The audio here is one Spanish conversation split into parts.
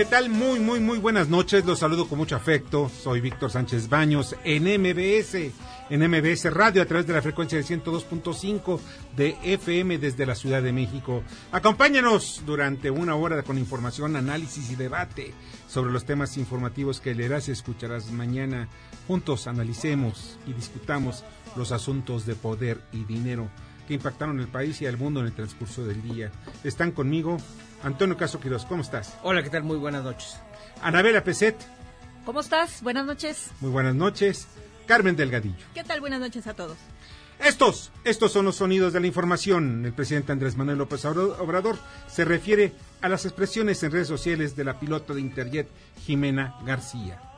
¿Qué tal? Muy, muy, muy buenas noches. Los saludo con mucho afecto. Soy Víctor Sánchez Baños en MBS, en MBS Radio a través de la frecuencia de 102.5 de FM desde la Ciudad de México. Acompáñanos durante una hora con información, análisis y debate sobre los temas informativos que leerás y escucharás mañana. Juntos analicemos y discutamos los asuntos de poder y dinero que impactaron el país y al mundo en el transcurso del día. Están conmigo Antonio Caso Quiroz, ¿cómo estás? Hola, ¿qué tal? Muy buenas noches. Anabela Peset. ¿Cómo estás? Buenas noches. Muy buenas noches. Carmen Delgadillo. ¿Qué tal? Buenas noches a todos. Estos, estos son los sonidos de la información. El presidente Andrés Manuel López Obrador se refiere a las expresiones en redes sociales de la piloto de Interjet Jimena García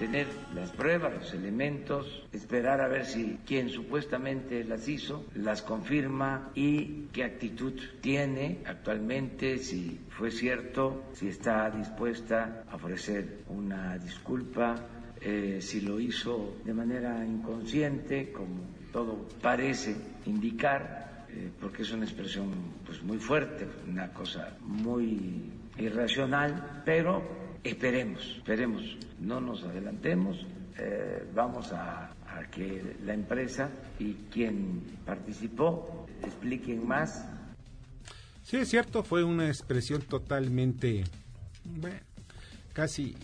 tener las pruebas, los elementos, esperar a ver si quien supuestamente las hizo las confirma y qué actitud tiene actualmente, si fue cierto, si está dispuesta a ofrecer una disculpa, eh, si lo hizo de manera inconsciente, como todo parece indicar, eh, porque es una expresión pues muy fuerte, una cosa muy irracional, pero Esperemos, esperemos, no nos adelantemos, eh, vamos a, que la empresa y quien participó expliquen más. Sí, es cierto, fue una expresión totalmente, bueno, casi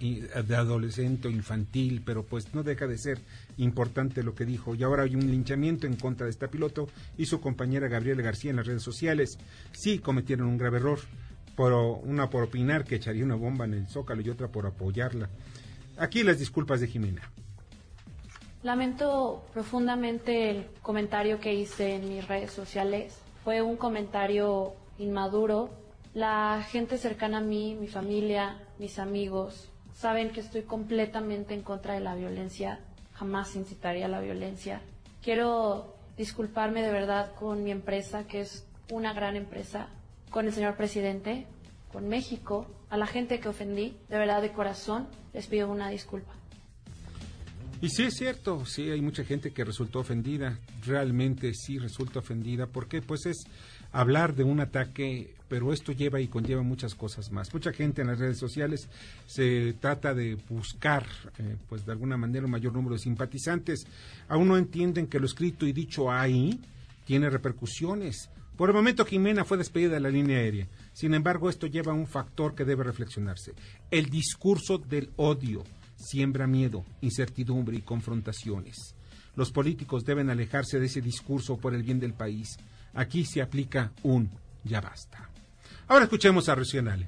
de adolescente o infantil, pero pues no deja de ser importante lo que dijo. Y ahora hay un linchamiento en contra de este piloto y su compañera Gabriela García en las redes sociales. Sí cometieron un grave error por una por opinar que echaría una bomba en el Zócalo y otra por apoyarla. Aquí las disculpas de Jimena. Lamento profundamente el comentario que hice en mis redes sociales. Fue un comentario inmaduro. La gente cercana a mí, mi familia, mis amigos, saben que estoy completamente en contra de la violencia. Jamás incitaría a la violencia. Quiero disculparme de verdad con mi empresa, que es una gran empresa con el señor presidente, con México, a la gente que ofendí, de verdad de corazón, les pido una disculpa. Y sí es cierto, sí hay mucha gente que resultó ofendida, realmente sí resulta ofendida, porque pues es hablar de un ataque, pero esto lleva y conlleva muchas cosas más. Mucha gente en las redes sociales se trata de buscar, eh, pues de alguna manera, un mayor número de simpatizantes. Aún no entienden que lo escrito y dicho ahí tiene repercusiones por el momento, Jimena fue despedida de la línea aérea. Sin embargo, esto lleva a un factor que debe reflexionarse. El discurso del odio siembra miedo, incertidumbre y confrontaciones. Los políticos deben alejarse de ese discurso por el bien del país. Aquí se aplica un ya basta. Ahora escuchemos a Regional.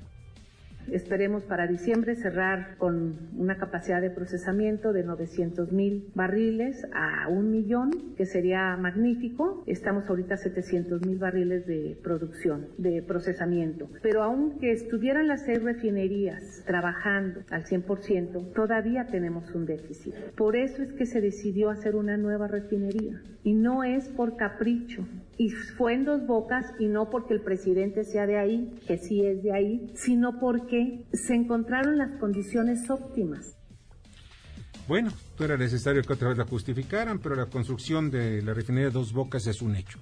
Esperemos para diciembre cerrar con una capacidad de procesamiento de 900 mil barriles a un millón, que sería magnífico. Estamos ahorita a 700 mil barriles de producción, de procesamiento. Pero aunque estuvieran las seis refinerías trabajando al 100%, todavía tenemos un déficit. Por eso es que se decidió hacer una nueva refinería. Y no es por capricho. Y fue en dos bocas y no porque el presidente sea de ahí, que sí es de ahí, sino porque se encontraron las condiciones óptimas. Bueno, no era necesario que otra vez la justificaran, pero la construcción de la refinería de Dos Bocas es un hecho.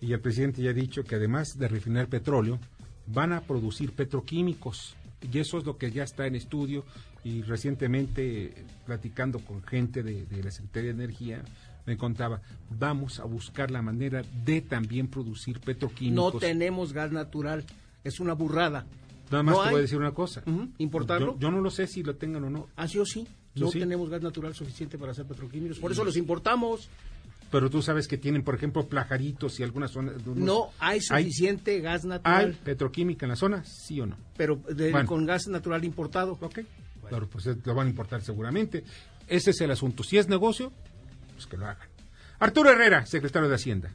Y el presidente ya ha dicho que además de refinar petróleo, van a producir petroquímicos. Y eso es lo que ya está en estudio. Y recientemente, platicando con gente de, de la Secretaría de Energía, me contaba, vamos a buscar la manera de también producir petroquímicos. No tenemos gas natural, es una burrada. Nada más No te hay. voy a decir una cosa. ¿importarlo? Yo, yo no lo sé si lo tengan o no, Ah, sí o sí. Yo No sí. tenemos gas natural suficiente para hacer petroquímicos, por eso los importamos. pero tú sabes que tienen, por ejemplo, plajaritos y algunas zonas. unos- No hay suficiente gas ¿Hay natural, petroquímica en la zona? ¿Sí o no? pero de- Bueno. con gas natural importado. Ok. Claro, pues eh, lo van a importar seguramente. Ese es el asunto. Si es negocio, pues que lo hagan. Arturo Herrera, secretario de Hacienda.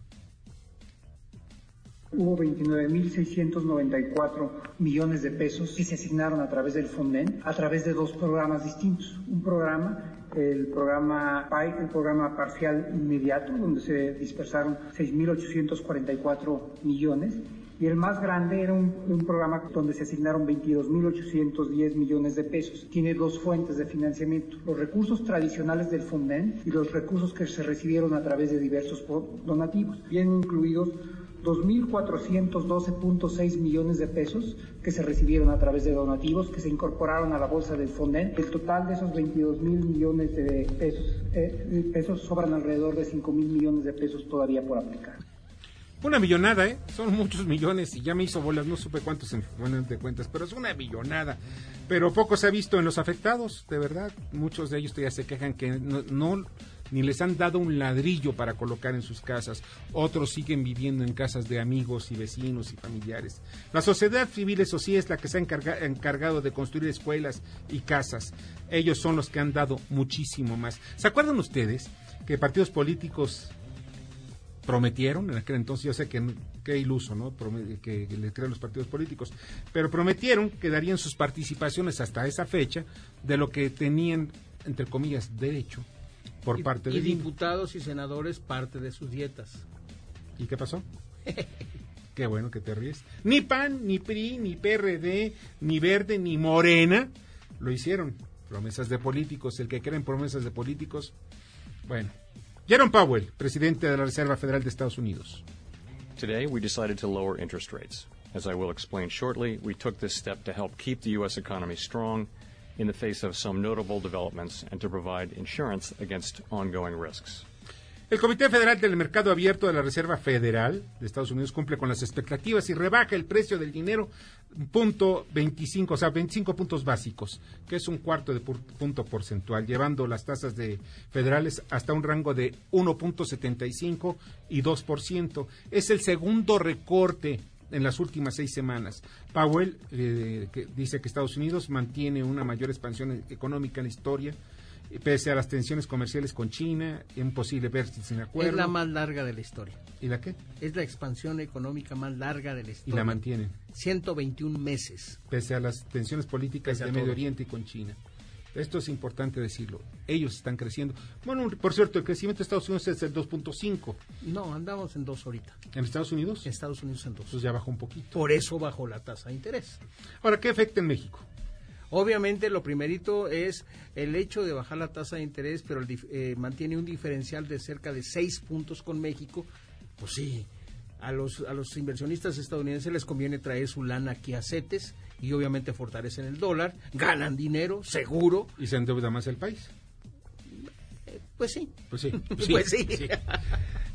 Hubo 29.694 millones de pesos que se asignaron a través del Fonden, a través de dos programas distintos. Un programa, el programa PAI, el programa parcial inmediato, donde se dispersaron 6.844 millones. Y el más grande era un, programa donde se asignaron 22.810 millones de pesos. Tiene dos fuentes de financiamiento, los recursos tradicionales del Fonden y los recursos que se recibieron a través de diversos donativos. Vienen incluidos 2.412.6 millones de pesos que se recibieron a través de donativos que se incorporaron a la bolsa del Fonden. El total de esos 22 mil millones de pesos, eh, sobran alrededor de 5 mil millones de pesos todavía por aplicar. Una millonada, ¿eh? Son muchos millones y ya me hizo bolas, no supe cuántos en buenas de cuentas, pero es una millonada. Pero poco se ha visto en los afectados, de verdad. Muchos de ellos todavía se quejan que no, no- ni les han dado un ladrillo para colocar en sus casas. Otros siguen viviendo en casas de amigos y vecinos y familiares. La sociedad civil, eso sí, es la que se ha encarga- encargado de construir escuelas y casas. Ellos son los que han dado muchísimo más. ¿Se acuerdan ustedes que partidos políticos prometieron en aquel entonces, yo sé que qué iluso, ¿no? Que, que le crean los partidos políticos, pero prometieron que darían sus participaciones hasta esa fecha de lo que tenían, entre comillas, derecho por Y- parte y del INE. diputados y senadores parte de sus dietas. ¿Y qué pasó? Qué bueno que te ríes. Ni PAN, ni PRI, ni PRD, ni Verde, ni Morena lo hicieron. Promesas de políticos, el que cree en promesas de políticos. Bueno. Jerome Powell, presidente de la Reserva Federal de Estados Unidos. Today, we decided to lower interest rates. As I will explain shortly, we took this step to help keep the U.S. economy strong in the face of some notable developments and to provide insurance against ongoing risks. El Comité Federal del Mercado Abierto de la Reserva Federal de Estados Unidos cumple con las expectativas y rebaja el precio del dinero punto 25, o sea, 25 puntos básicos, que es un cuarto de pu- punto porcentual, llevando las tasas de federales hasta un rango de 1.75 y 2%. Es el segundo recorte en las últimas seis semanas. Powell eh, que dice que Estados Unidos mantiene una mayor expansión económica en la historia, pese a las tensiones comerciales con China, un posible Brexit sin acuerdo. Es la más larga de la historia. ¿Y la qué? Es la expansión económica más larga de la Y historia. la mantienen, 121 meses. pese a las tensiones políticas de todo. Medio Oriente y con China. Esto es importante decirlo. Ellos están creciendo. Bueno, por cierto, el crecimiento de Estados Unidos es el 2.5. No, andamos en dos ahorita. ¿En Estados Unidos? En Estados Unidos en dos. Pues ya bajó un poquito. Por eso bajó la tasa de interés. Ahora, ¿qué afecta en México? Obviamente lo primerito es el hecho de bajar la tasa de interés, pero el eh, mantiene un diferencial de cerca de seis puntos con México. Pues sí, a los, a los inversionistas estadounidenses les conviene traer su lana aquí a CETES y obviamente fortalecen el dólar, ganan dinero, seguro. ¿Y se endeuda más el país? Pues sí. Pues sí. Pues sí.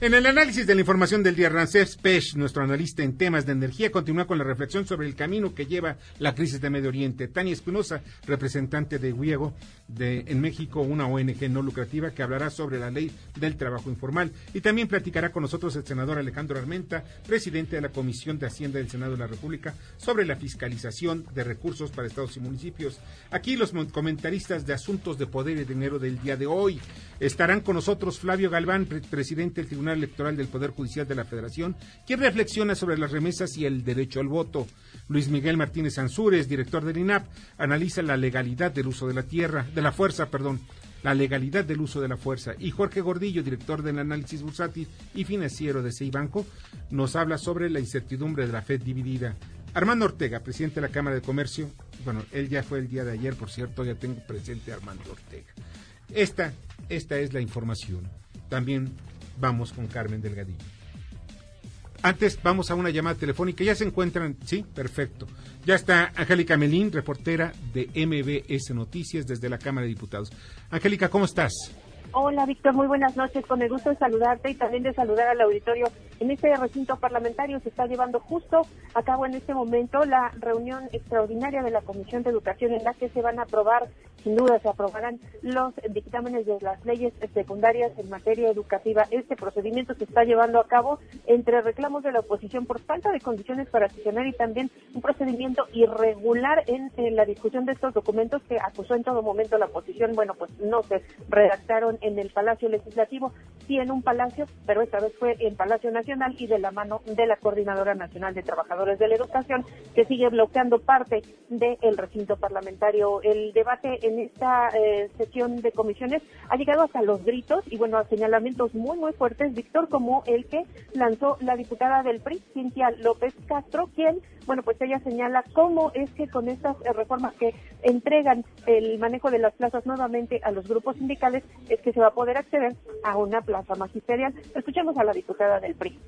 En el análisis de la información del día, Rancés Pech, nuestro analista en temas de energía, continúa con la reflexión sobre el camino que lleva la crisis de Medio Oriente. Tania Espinosa, representante de Wiego de, en México, una ONG no lucrativa, que hablará sobre la ley del trabajo informal. Y también platicará con nosotros el senador Alejandro Armenta, presidente de la Comisión de Hacienda del Senado de la República, sobre la fiscalización de recursos para estados y municipios. Aquí los comentaristas de asuntos de poder y dinero del día de hoy. Estarán con nosotros Flavio Galván, pre- presidente del Tribunal Electoral del Poder Judicial de la Federación, quien reflexiona sobre las remesas y el derecho al voto. Luis Miguel Martínez Ansúrez, director del INAP, analiza la legalidad del uso de la tierra, de la fuerza, perdón, la legalidad del uso de la fuerza. Y Jorge Gordillo, director del análisis bursátil y financiero de Banco, nos habla sobre la incertidumbre de la Fed dividida. Armando Ortega, presidente de la Cámara de Comercio, bueno, él ya fue el día de ayer, por cierto, ya tengo presente a Armando Ortega. Esta, esta es la información. También vamos con Carmen Delgadillo. Antes vamos a una llamada telefónica. Ya se encuentran, sí, perfecto. Ya está Angélica Melín, reportera de MBS Noticias desde la Cámara de Diputados. Angélica, ¿cómo estás? Hola, Víctor, muy buenas noches. Con el gusto de saludarte y también de saludar al auditorio. En este recinto parlamentario se está llevando justo a cabo en este momento la reunión extraordinaria de la Comisión de Educación en la que se van a aprobar, sin duda se aprobarán los dictámenes de las leyes secundarias en materia educativa. Este procedimiento se está llevando a cabo entre reclamos de la oposición por falta de condiciones para sesionar y también un procedimiento irregular en, la discusión de estos documentos que acusó en todo momento la oposición. Bueno, pues no se redactaron el Palacio Legislativo, sí en un palacio, pero esta vez fue en Palacio Nacional y de la mano de la Coordinadora Nacional de Trabajadores de la Educación, que sigue bloqueando parte del recinto parlamentario. El debate en esta eh, sesión de comisiones ha llegado hasta los gritos y, bueno, a señalamientos muy, muy fuertes, Víctor, como el que lanzó la diputada del PRI, Cintia López Castro, quien, bueno, pues ella señala cómo es que con estas eh, reformas que entregan el manejo de las plazas nuevamente a los grupos sindicales, es que se va a poder acceder a una plaza magisterial. Escuchemos a la diputada del PRI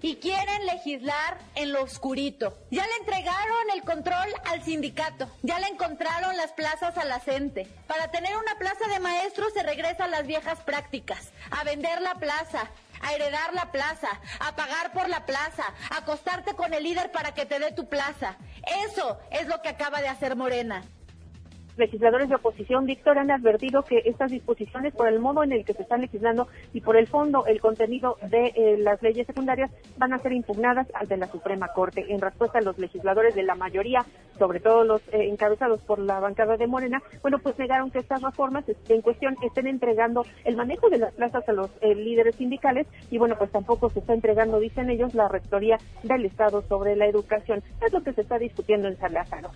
y quieren legislar en lo oscurito. Ya le entregaron el control al sindicato, ya le encontraron las plazas a la gente. Para tener una plaza de maestros se regresa a las viejas prácticas, a vender la plaza, a heredar la plaza, a pagar por la plaza, a acostarte con el líder para que te dé tu plaza. Eso es lo que acaba de hacer Morena legisladores de oposición, Víctor, han advertido que estas disposiciones, por el modo en el que se están legislando y por el fondo, el contenido de eh, las leyes secundarias, van a ser impugnadas ante la Suprema Corte. En respuesta a los legisladores de la mayoría, sobre todo los eh, encabezados por la bancada de Morena, bueno, pues negaron que estas reformas en cuestión estén entregando el manejo de las plazas a los eh, líderes sindicales y, bueno, pues tampoco se está entregando, dicen ellos, la rectoría del Estado sobre la educación. Es lo que se está discutiendo en San Lázaro.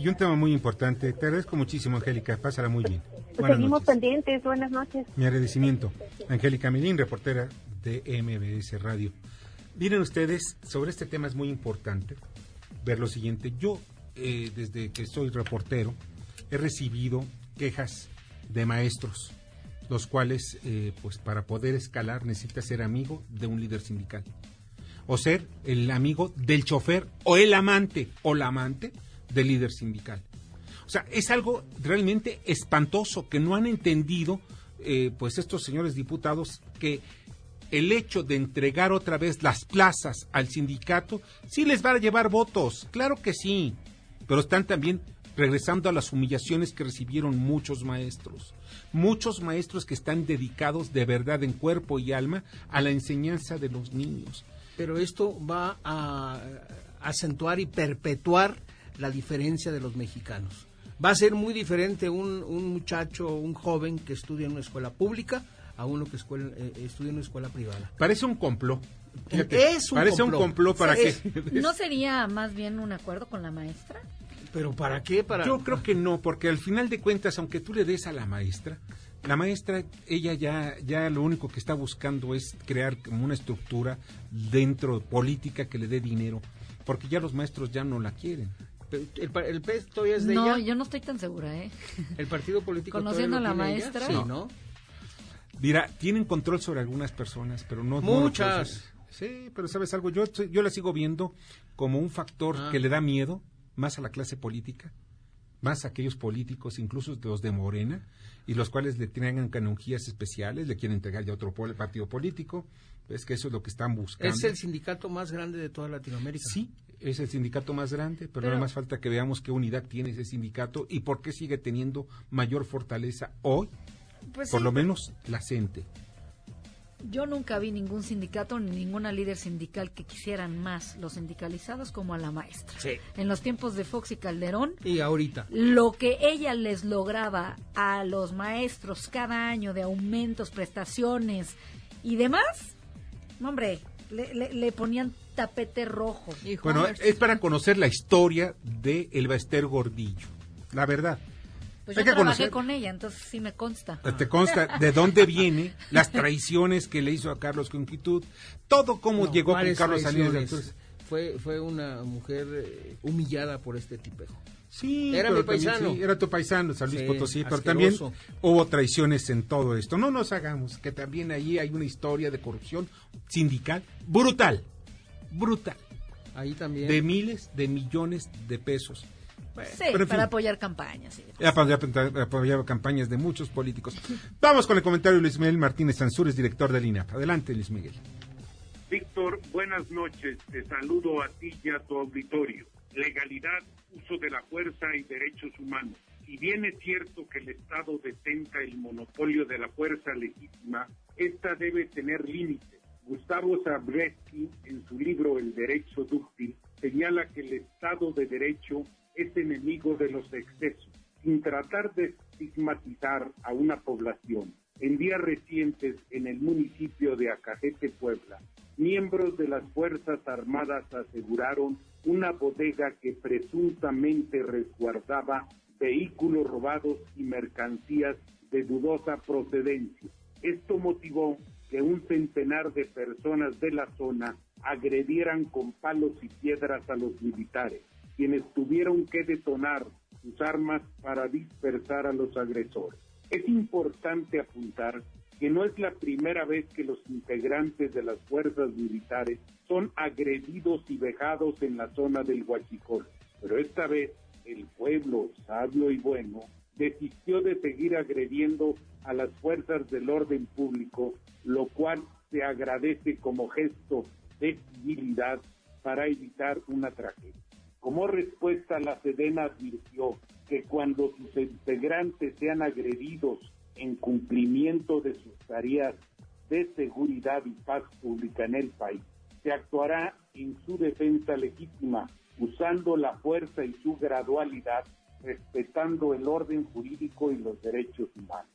Y un tema muy importante. Te agradezco muchísimo, Angélica. Pásala muy bien. Pues seguimos pendientes. Buenas noches. Mi agradecimiento. Angélica Medín, reportera de MBS Radio. Miren ustedes, sobre este tema es muy importante ver lo siguiente. Yo, eh, desde que soy reportero, he recibido quejas de maestros, los cuales, eh, pues para poder escalar, necesita ser amigo de un líder sindical. O ser el amigo del chofer, o el amante, o la amante del líder sindical. O sea, es algo realmente espantoso que no han entendido, eh, pues estos señores diputados, que el hecho de entregar otra vez las plazas al sindicato sí les va a llevar votos, claro que sí, pero están también regresando a las humillaciones que recibieron muchos maestros, muchos maestros que están dedicados de verdad en cuerpo y alma a la enseñanza de los niños. Pero esto va a acentuar y perpetuar la diferencia de los mexicanos. Va a ser muy diferente un, un muchacho, un joven que estudia en una escuela pública a uno que eh, estudia en una escuela privada. Parece un complot. es un parece un complot para que... ¿No sería más bien un acuerdo con la maestra? ¿Pero para qué? Para... Yo creo que no, porque al final de cuentas, aunque tú le des a la maestra, la maestra, ella ya, ya lo único que está buscando es crear como una estructura dentro política que le dé dinero, porque ya los maestros ya no la quieren. ¿El, el PES todavía es de no, ella? No, yo no estoy tan segura, ¿eh? ¿El partido político Conociendo a la maestra. Sí, ¿no? Mira, tienen control sobre algunas personas, pero no... Muchas. sí, pero ¿sabes algo? Yo, yo la sigo viendo como un factor ah. que le da miedo más a la clase política, más a aquellos políticos, incluso los de Morena, y los cuales le tienen canonjías especiales, le quieren entregar ya otro partido político. Es que eso es lo que están buscando. Es el sindicato más grande de toda Latinoamérica. Sí, es el sindicato más grande, pero, nada más falta que veamos qué unidad tiene ese sindicato y por qué sigue teniendo mayor fortaleza hoy, pues por lo menos la CENTE. Yo nunca vi ningún sindicato ni ninguna líder sindical que quisieran más los sindicalizados como a la maestra. En los tiempos de Fox y Calderón. Y ahorita. Lo que ella les lograba a los maestros cada año de aumentos, prestaciones y demás, hombre, le ponían tapete rojo. Bueno, es para conocer la historia de el Baester Gordillo, la verdad. Pues yo trabajé con ella, entonces sí me consta. Pues te consta de dónde viene, las traiciones que le hizo a Carlos Conquitud, todo cómo llegó con Carlos Salinas. Fue, fue una mujer eh, humillada por este tipejo. Sí, era mi paisano. era tu paisano, San Luis Potosí, pero también hubo traiciones en todo esto. No nos hagamos, que también ahí hay una historia de corrupción sindical brutal brutal. Ahí también. De miles de millones de pesos. Sí, para apoyar campañas. Sí. Para apoyar, campañas de muchos políticos. Vamos con el comentario de Luis Miguel Martínez Sansures, director del INAP. Adelante, Luis Miguel. Víctor, buenas noches. Te saludo a ti y a tu auditorio. Legalidad, uso de la fuerza y derechos humanos. Si bien es cierto que el Estado detenta el monopolio de la fuerza legítima, esta debe tener límites. Gustavo Zabriskie, en su libro El Derecho Dúctil, señala que el Estado de Derecho es enemigo de los excesos, sin tratar de estigmatizar a una población. En días recientes, en el municipio de Acajete, Puebla, miembros de las Fuerzas Armadas aseguraron una bodega que presuntamente resguardaba vehículos robados y mercancías de dudosa procedencia. Esto motivó que un centenar de personas de la zona agredieran con palos y piedras a los militares quienes tuvieron que detonar sus armas para dispersar a los agresores. Es importante apuntar que no es la primera vez que los integrantes de las fuerzas militares son agredidos y vejados en la zona del Huachicol, pero esta vez el pueblo sabio y bueno desistió de seguir agrediendo a las fuerzas del orden público, lo cual se agradece como gesto de civilidad para evitar una tragedia. Como respuesta, la Sedena advirtió que cuando sus integrantes sean agredidos en cumplimiento de sus tareas de seguridad y paz pública en el país, se actuará en su defensa legítima, usando la fuerza y su gradualidad, respetando el orden jurídico y los derechos humanos.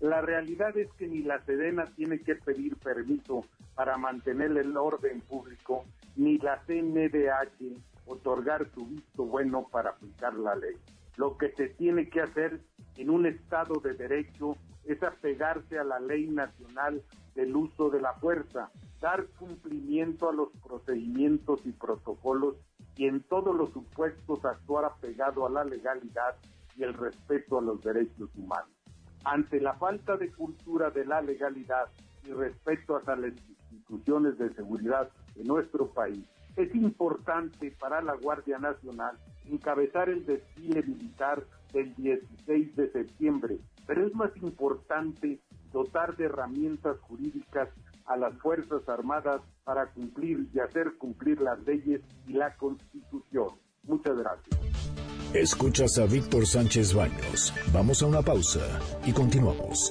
La realidad es que ni la Sedena tiene que pedir permiso para mantener el orden público, ni la CNDH otorgar su visto bueno para aplicar la ley. Lo que se tiene que hacer en un Estado de Derecho es apegarse a la ley nacional del uso de la fuerza, dar cumplimiento a los procedimientos y protocolos y en todos los supuestos actuar apegado a la legalidad y el respeto a los derechos humanos. Ante la falta de cultura de la legalidad y respeto a las instituciones de seguridad en nuestro país, es importante para la Guardia Nacional encabezar el desfile militar del 16 de septiembre, pero es más importante dotar de herramientas jurídicas a las Fuerzas Armadas para cumplir y hacer cumplir las leyes y la Constitución. Muchas gracias. Escuchas a Víctor Sánchez Baños. Vamos a una pausa y continuamos.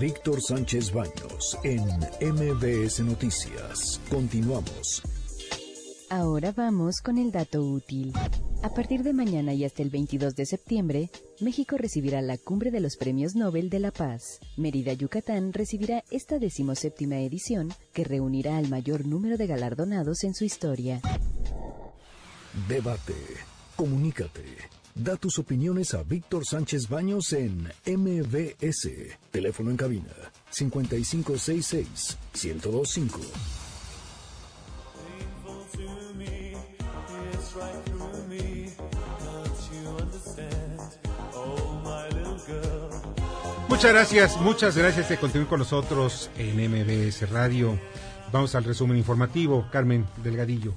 Víctor Sánchez Baños en MBS Noticias. Continuamos. Ahora vamos con el dato útil. A partir de mañana y hasta el 22 de septiembre, México recibirá la Cumbre de los Premios Nobel de la Paz. Mérida, Yucatán recibirá esta decimoséptima edición que reunirá al mayor número de galardonados en su historia. Debate. Comunícate. Da tus opiniones a Víctor Sánchez Baños en MBS. Teléfono en cabina 5566 1025. Muchas gracias, muchas gracias de continuar con nosotros en MBS Radio. Vamos al resumen informativo, Carmen Delgadillo.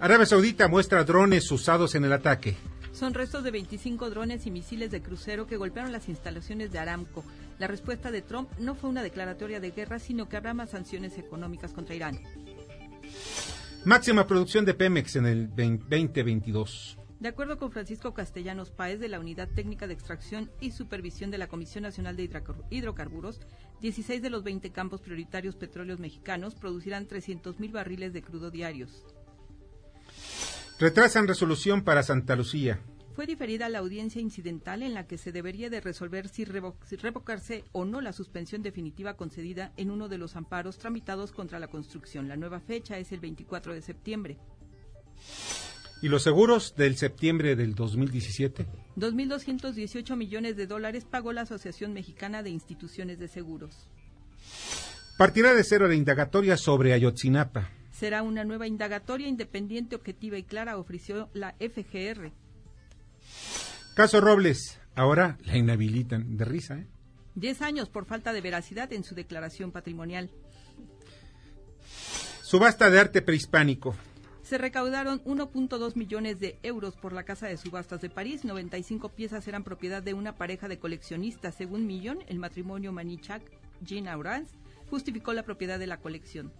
Arabia Saudita muestra drones usados en el ataque. Son restos de 25 drones y misiles de crucero que golpearon las instalaciones de Aramco. La respuesta de Trump no fue una declaratoria de guerra, sino que habrá más sanciones económicas contra Irán. Máxima producción de Pemex en el 2022. De acuerdo con Francisco Castellanos Páez de la Unidad Técnica de Extracción y Supervisión de la Comisión Nacional de Hidrocarburos, 16 de los 20 campos prioritarios petróleos mexicanos producirán 300.000 barriles de crudo diarios. Retrasan resolución para Santa Lucía. Fue diferida la audiencia incidental en la que se debería de resolver si, si revocarse o no la suspensión definitiva concedida en uno de los amparos tramitados contra la construcción. La nueva fecha es el 24 de septiembre. ¿Y los seguros del septiembre del 2017? 2.218 millones de dólares pagó la Asociación Mexicana de Instituciones de Seguros. Partirá de cero la indagatoria sobre Ayotzinapa. Será una nueva indagatoria independiente, objetiva y clara, ofreció la FGR. Caso Robles, ahora la inhabilitan. De risa, ¿eh? Diez años por falta de veracidad en su declaración patrimonial. Subasta de arte prehispánico Se recaudaron 1.2 millones de euros por la Casa de Subastas de París. 95 piezas eran propiedad de una pareja de coleccionistas. Según Millón, el matrimonio Manichak, Jean Aurance, justificó la propiedad de la colección.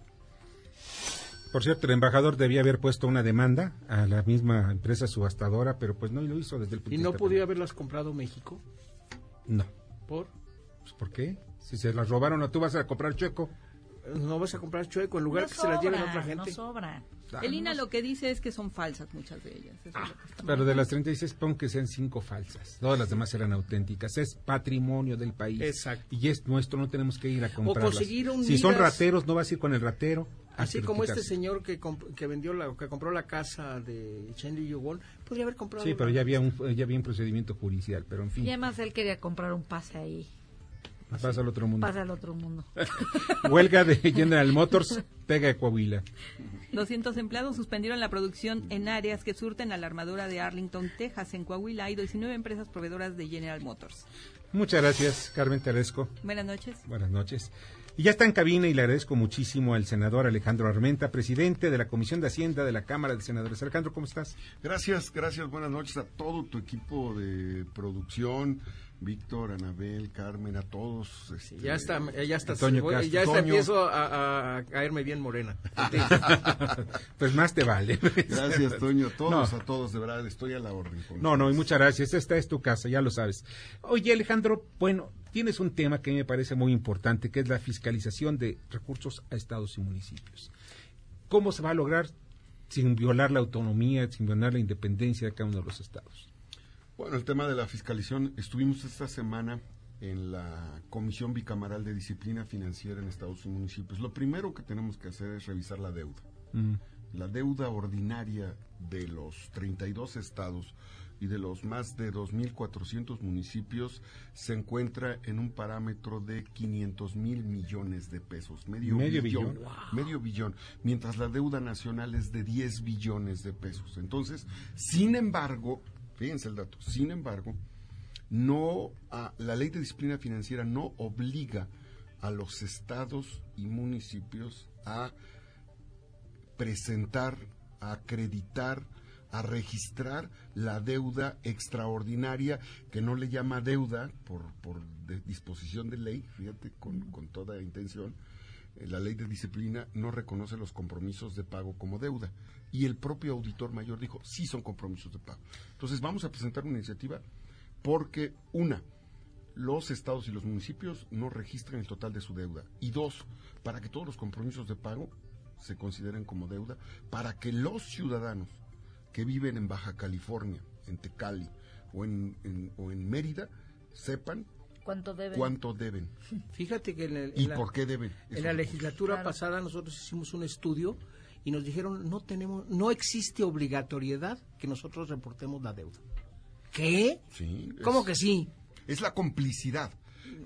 Por cierto, el embajador debía haber puesto una demanda a la misma empresa subastadora, pero pues no lo hizo desde el punto ¿Y no podía haberlas comprado México? No. ¿Por? Pues, ¿Por qué? Si se las robaron, ¿tú vas a comprar chueco? No vas a comprar chueco en lugar que se las lleven otra gente. No sobran. El INA lo que dice es que son falsas muchas de ellas. Ah, pero de las 36 pon que sean cinco falsas. Todas las demás eran auténticas. Es patrimonio del país. Exacto. Y es nuestro, no tenemos que ir a comprarlas. O conseguir un Si son rateros, no vas a ir con el ratero. Así como este señor que, que vendió la, que compró la casa de Chen Li podría haber comprado. Sí, pero ya había un ya había un procedimiento judicial, pero en fin. Y además él quería comprar un pase ahí. Pasa al otro mundo. Pasa al otro mundo. Huelga de General Motors pega a Coahuila. 200 empleados suspendieron la producción en áreas que surten a la armadura de Arlington, Texas. En Coahuila hay 19 empresas proveedoras de General Motors. Muchas gracias, Carmen Teresco. Buenas noches. Buenas noches. Y ya está en cabina y le agradezco muchísimo al senador Alejandro Armenta, presidente de la Comisión de Hacienda de la Cámara de Senadores. Alejandro, ¿cómo estás? Gracias, gracias. Buenas noches a todo tu equipo de producción, Víctor, Anabel, Carmen, a todos. Este, ya está, ya está, ya está empiezo a, caerme bien morena. pues más te vale. Gracias, Toño, todos, a todos, de verdad, estoy a la orden. no, no, y muchas gracias. Esta es tu casa, ya lo sabes. Oye, Alejandro, bueno, tienes un tema que me parece muy importante, que es la fiscalización de recursos a estados y municipios. ¿Cómo se va a lograr sin violar la autonomía, sin violar la independencia de cada uno de los estados? Bueno, el tema de la fiscalización, estuvimos esta semana en la Comisión Bicameral de Disciplina Financiera en Estados y Municipios. Lo primero que tenemos que hacer es revisar la deuda. La deuda ordinaria de los 32 estados y de los más de 2.400 municipios se encuentra en un parámetro de 500 mil millones de pesos, medio, billón, medio billón, mientras la deuda nacional es de 10 billones de pesos. Entonces, sin embargo, Fíjense el dato. Sin embargo, no la ley de disciplina financiera no obliga a los estados y municipios a presentar, a acreditar, a registrar la deuda extraordinaria, que no le llama deuda por, disposición de ley, fíjate, con, con toda intención, la ley de disciplina no reconoce los compromisos de pago como deuda. Y el propio auditor mayor dijo, sí son compromisos de pago. Entonces vamos a presentar una iniciativa porque, una, los estados y los municipios no registran el total de su deuda. Y dos, para que todos los compromisos de pago se consideren como deuda, para que los ciudadanos que viven en Baja California, en Tecali o en, o en Mérida sepan ¿Cuánto deben? ¿Cuánto deben? Fíjate que en, el, ¿Y por qué deben? En la legislatura pasada nosotros hicimos un estudio y nos dijeron no tenemos, no existe obligatoriedad que nosotros reportemos la deuda. ¿Qué? Sí. ¿Cómo que sí? Es la complicidad.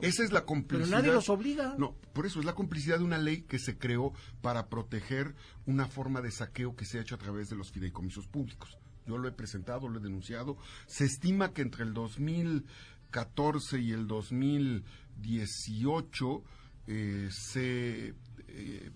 Esa es la complicidad. Pero nadie los obliga. No, por eso es la complicidad de una ley que se creó para proteger una forma de saqueo que se ha hecho a través de los fideicomisos públicos. Yo lo he presentado, lo he denunciado. Se estima que entre el 2014 y el 2018 eh, se eh,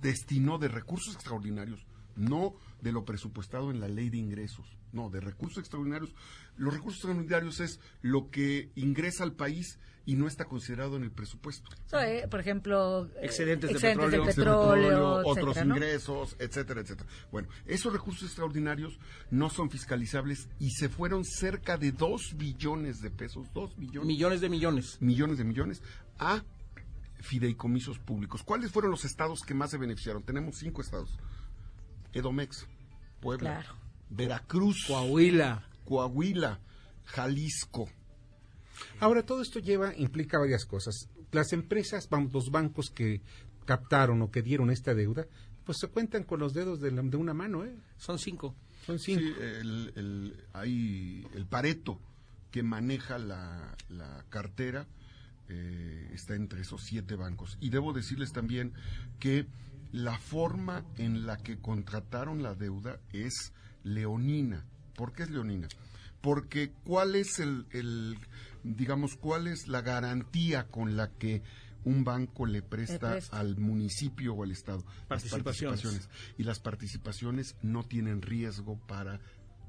destinó de recursos extraordinarios, no de lo presupuestado en la ley de ingresos, no, de recursos extraordinarios. Los recursos extraordinarios es lo que ingresa al país y no está considerado en el presupuesto. Eh, por ejemplo, eh, excedentes, de petróleo, otros ingresos, etcétera, etcétera. Bueno, esos recursos extraordinarios no son fiscalizables y se fueron cerca de dos billones de pesos, dos billones. Millones de millones. Millones de millones a fideicomisos públicos. ¿Cuáles fueron los estados que más se beneficiaron? Tenemos cinco estados. Edomex, Puebla, Veracruz, Coahuila, Coahuila, Jalisco. Ahora, todo esto lleva, implica varias cosas. Las empresas, los bancos que captaron o que dieron esta deuda, pues se cuentan con los dedos de, una mano, ¿eh? Son cinco. Son cinco. el, hay el Pareto que maneja la, la cartera eh, está entre esos siete bancos. Y debo decirles también que la forma en la que contrataron la deuda es leonina. ¿Por qué es leonina? Porque cuál es el, el digamos, cuál es la garantía con la que un banco le presta, Le presta. al municipio o al Estado las Participaciones. Y las participaciones no tienen riesgo para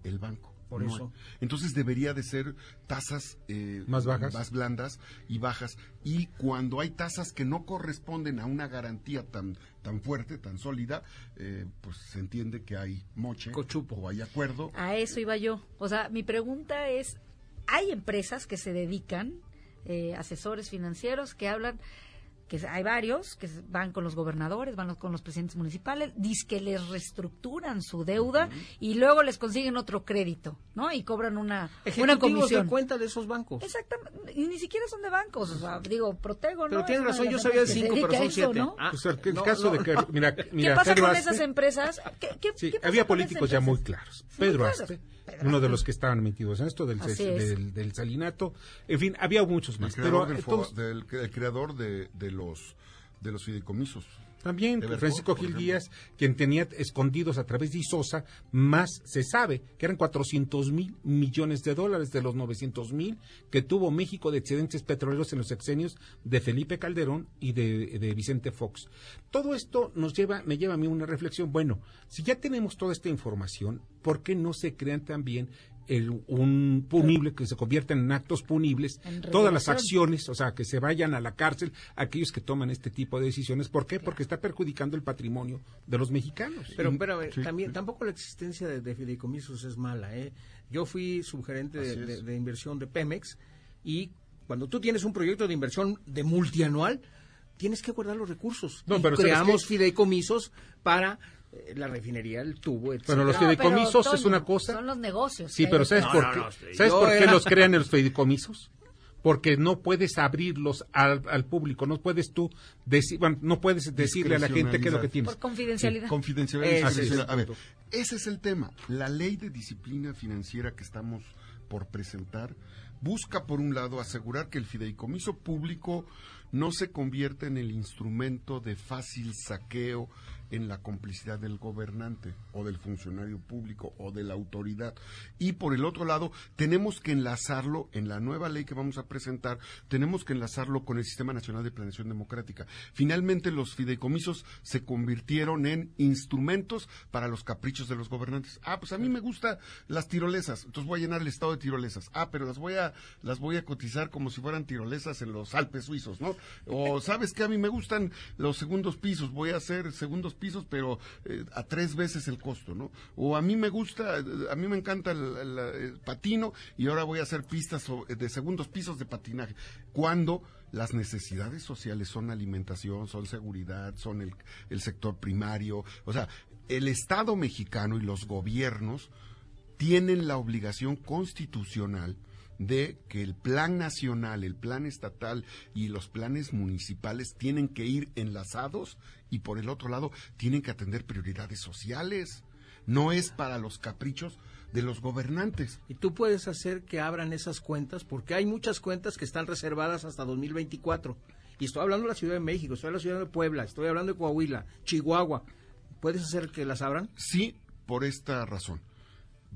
el banco. Por No eso. hay. Entonces debería de ser tasas eh, Más bajas. más blandas y bajas. Y cuando hay tasas que no corresponden a una garantía tan, tan fuerte, tan sólida, eh, pues se entiende que hay moche o hay acuerdo. A eso iba yo. O sea, mi pregunta es, hay empresas que se dedican, eh, asesores financieros, que hablan, que hay varios, que van con los gobernadores, van con los presidentes municipales, dicen que les reestructuran su deuda y luego les consiguen otro crédito, ¿no? Y cobran una, una comisión. de cuenta de esos bancos. Exactamente, y ni siquiera son de bancos, o sea, digo, Protego, ¿no? Pero tienes razón, yo sabía de cinco, pero son siete. ¿no? Ah, Pues el, el no, caso no. de que, mira, ¿Qué mira, pasa Pedro con Aspe- esas empresas? ¿Qué, qué- Sí, qué pasa había políticos ya muy claros. Sí, Pedro claro. Aspe, Pedro uno de los que estaban metidos en esto del, es. del, del salinato. En fin, había muchos El más. creador, Pero del el creador de, de los de los fideicomisos. También Evercore, Francisco Gil. Díaz, quien tenía escondidos a través de Isosa, más se sabe que eran 400 mil millones de dólares de los 900 mil que tuvo México de excedentes petroleros en los sexenios de Felipe Calderón y de, de Vicente Fox. Todo esto nos lleva, me lleva a mí una reflexión. Bueno, si ya tenemos toda esta información, ¿por qué no se crean también el, un punible que se conviertan en actos punibles En todas las acciones, o sea, que se vayan a la cárcel aquellos que toman este tipo de decisiones. ¿Por qué? Porque está perjudicando el patrimonio de los mexicanos. Pero Y- espérame, Sí. también tampoco la existencia de, de fideicomisos es mala, ¿eh? Yo fui subgerente de, inversión de Pemex y cuando tú tienes un proyecto de inversión de multianual, tienes que guardar los recursos. No, Y pero ¿sabes creamos fideicomisos para la refinería, el tubo, etc. Pero los No, pero, fideicomisos es Toño, una cosa. Son los negocios. Sí, que pero ¿sabes No, por no, qué? no, sí. ¿Sabes Yo por qué era- los crean los fideicomisos? Porque no puedes abrirlos al, al público, no puedes tú decir, bueno, no puedes decirle a la gente qué es lo que tienes. Por confidencialidad. Confidencialidad. Es A ver, ese es el tema. La ley de disciplina financiera que estamos por presentar busca, por un lado, asegurar que el fideicomiso público no se convierta en el instrumento de fácil saqueo en la complicidad del gobernante o del funcionario público o de la autoridad. Y por el otro lado, tenemos que enlazarlo en la nueva ley que vamos a presentar, tenemos que enlazarlo con el Sistema Nacional de Planeación Democrática. Finalmente, los fideicomisos se convirtieron en instrumentos para los caprichos de los gobernantes. Ah, pues a mí me gustan las tirolesas, entonces voy a llenar el estado de tirolesas. Ah, pero las voy a las voy a cotizar como si fueran tirolesas en los Alpes suizos, ¿no? O sabes que a mí me gustan los segundos pisos, voy a hacer segundos pisos, pero eh, a tres veces el costo, ¿no? O a mí me gusta, a mí me encanta el, patino y ahora voy a hacer pistas de segundos pisos de patinaje. Cuando las necesidades sociales son alimentación, son seguridad, son el, el sector primario, o sea, el Estado mexicano y los gobiernos tienen la obligación constitucional de que el plan nacional, el plan estatal y los planes municipales tienen que ir enlazados y por el otro lado tienen que atender prioridades sociales. No es para los caprichos de los gobernantes. Y tú puedes hacer que abran esas cuentas, porque hay muchas cuentas que están reservadas hasta 2024. Y estoy hablando de la Ciudad de México, estoy hablando de la Ciudad de Puebla, estoy hablando de Coahuila, Chihuahua. ¿Puedes hacer que las abran? Sí, por esta razón.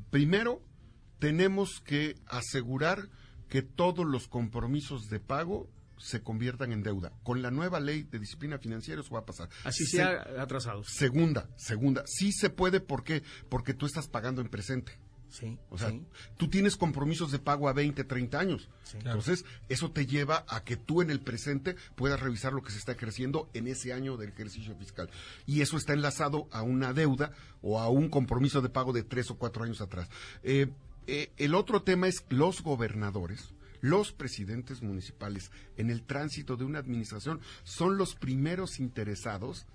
Primero, tenemos que asegurar que todos los compromisos de pago se conviertan en deuda. Con la nueva ley de disciplina financiera eso va a pasar. Así Se- sea atrasados. Segunda, segunda. Sí se puede, ¿por qué? Porque tú estás pagando en presente. Sí, O sea, sí. tú tienes compromisos de pago a 20, 30 años. Sí. Entonces, eso te lleva a que tú en el presente puedas revisar lo que se está creciendo en ese año del ejercicio fiscal. Y eso está enlazado a una deuda o a un compromiso de pago de tres o cuatro años atrás. Eh, eh, el otro tema es los gobernadores. Los presidentes municipales en el tránsito de una administración son los primeros interesados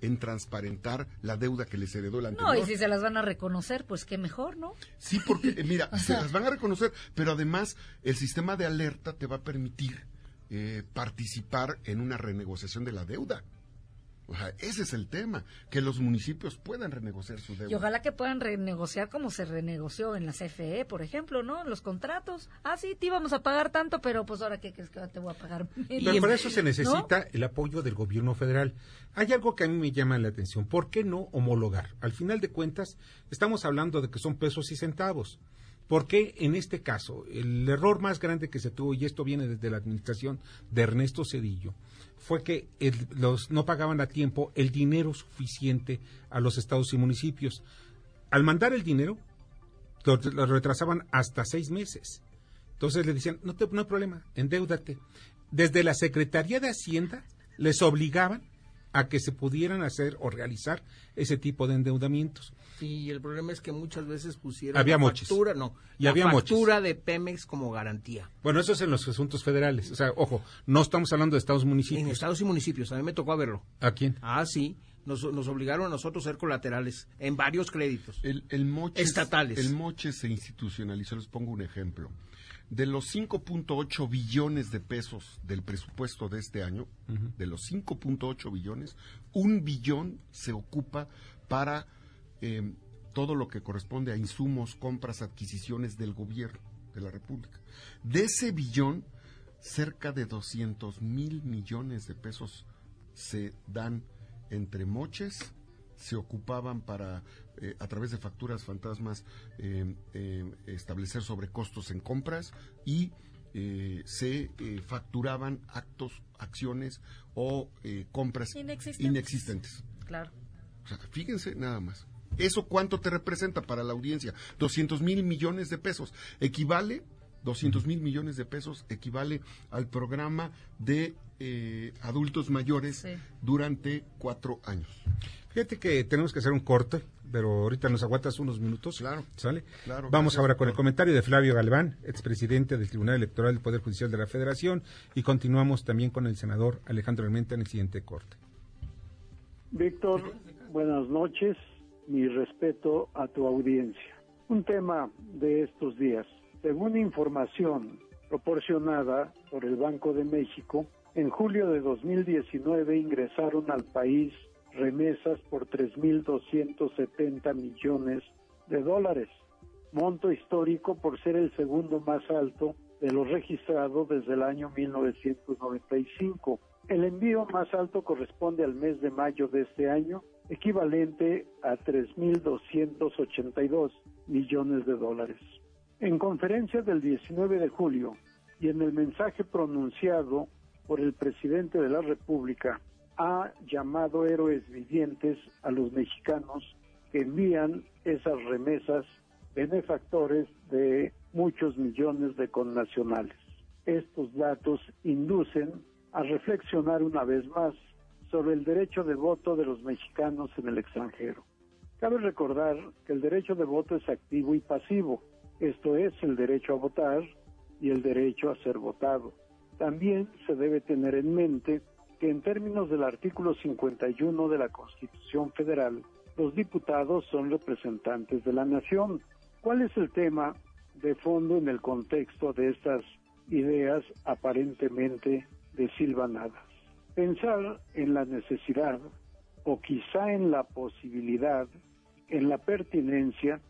en transparentar la deuda que les heredó el anterior. No, y si se las van a reconocer, pues qué mejor, ¿no? Sí, porque, eh, mira, se las van a reconocer, pero además el sistema de alerta te va a permitir eh, participar en una renegociación de la deuda. O sea, ese es el tema, que los municipios puedan renegociar su deuda. Y ojalá que puedan renegociar como se renegoció en la CFE, por ejemplo, ¿no? Los contratos. Ah, sí, te íbamos a pagar tanto, pero pues ahora qué crees que te voy a pagar. Pero para eso se ¿No? necesita el apoyo del gobierno federal. Hay algo que a mí me llama la atención. ¿Por qué no homologar? Al final de cuentas, estamos hablando de que son pesos y centavos. Porque en este caso, el error más grande que se tuvo, y esto viene desde la administración de Ernesto Cedillo, fue que los no pagaban a tiempo el dinero suficiente a los estados y municipios. Al mandar el dinero, lo, retrasaban hasta seis meses. Entonces le decían, no, te, no hay problema, endeudate. Desde la Secretaría de Hacienda les obligaban a que se pudieran hacer o realizar ese tipo de endeudamientos. Sí, el problema es que muchas veces pusieron había la moches. factura, no, y la había factura de Pemex como garantía. Bueno, eso es en los asuntos federales. O sea, ojo, no estamos hablando de estados y municipios. En estados y municipios, a mí me tocó verlo. ¿A quién? Ah, sí. Nos, nos obligaron a nosotros a ser colaterales en varios créditos. El, el moches, estatales. El moche se institucionalizó. Les pongo un ejemplo. De los 5.8 billones de pesos del presupuesto de este año, de los 5.8 billones, un billón se ocupa para eh, todo lo que corresponde a insumos, compras, adquisiciones del gobierno de la República. De ese billón, cerca de 200 mil millones de pesos se dan entre moches, se ocupaban para, eh, a través de facturas fantasmas, eh, eh, establecer sobrecostos en compras y se facturaban actos, acciones o compras inexistentes. Claro. fíjense nada más. ¿Eso cuánto te representa para la audiencia? 200 mil millones de pesos. Equivale, 200 mil millones de pesos equivale al programa de eh, adultos mayores durante cuatro años. Fíjate que tenemos que hacer un corte, pero ahorita nos aguantas unos minutos. Claro. ¿Sale? Claro, Vamos ahora con el comentario de Flavio Galván, expresidente del Tribunal Electoral del Poder Judicial de la Federación, y continuamos también con el senador Alejandro Armenta en el siguiente corte. Víctor, buenas noches mi respeto a tu audiencia. Un tema de estos días. Según información proporcionada por el Banco de México, en julio de 2019 ingresaron al país remesas por 3.270 millones de dólares, monto histórico por ser el segundo más alto de lo registrado desde el año 1995. El envío más alto corresponde al mes de mayo de este año, equivalente a 3.282 millones de dólares. En conferencia del 19 de julio y en el mensaje pronunciado por el presidente de la República, ha llamado héroes vivientes a los mexicanos que envían esas remesas benefactores de muchos millones de connacionales. Estos datos inducen a reflexionar una vez más sobre el derecho de voto de los mexicanos en el extranjero. Cabe recordar que el derecho de voto es activo y pasivo, esto es el derecho a votar y el derecho a ser votado. También se debe tener en mente que en términos del artículo 51 de la Constitución Federal, los diputados son representantes de la nación. ¿Cuál es el tema de fondo en el contexto de estas ideas aparentemente desilvanadas? Pensar en la necesidad o quizá en la posibilidad, en la pertinencia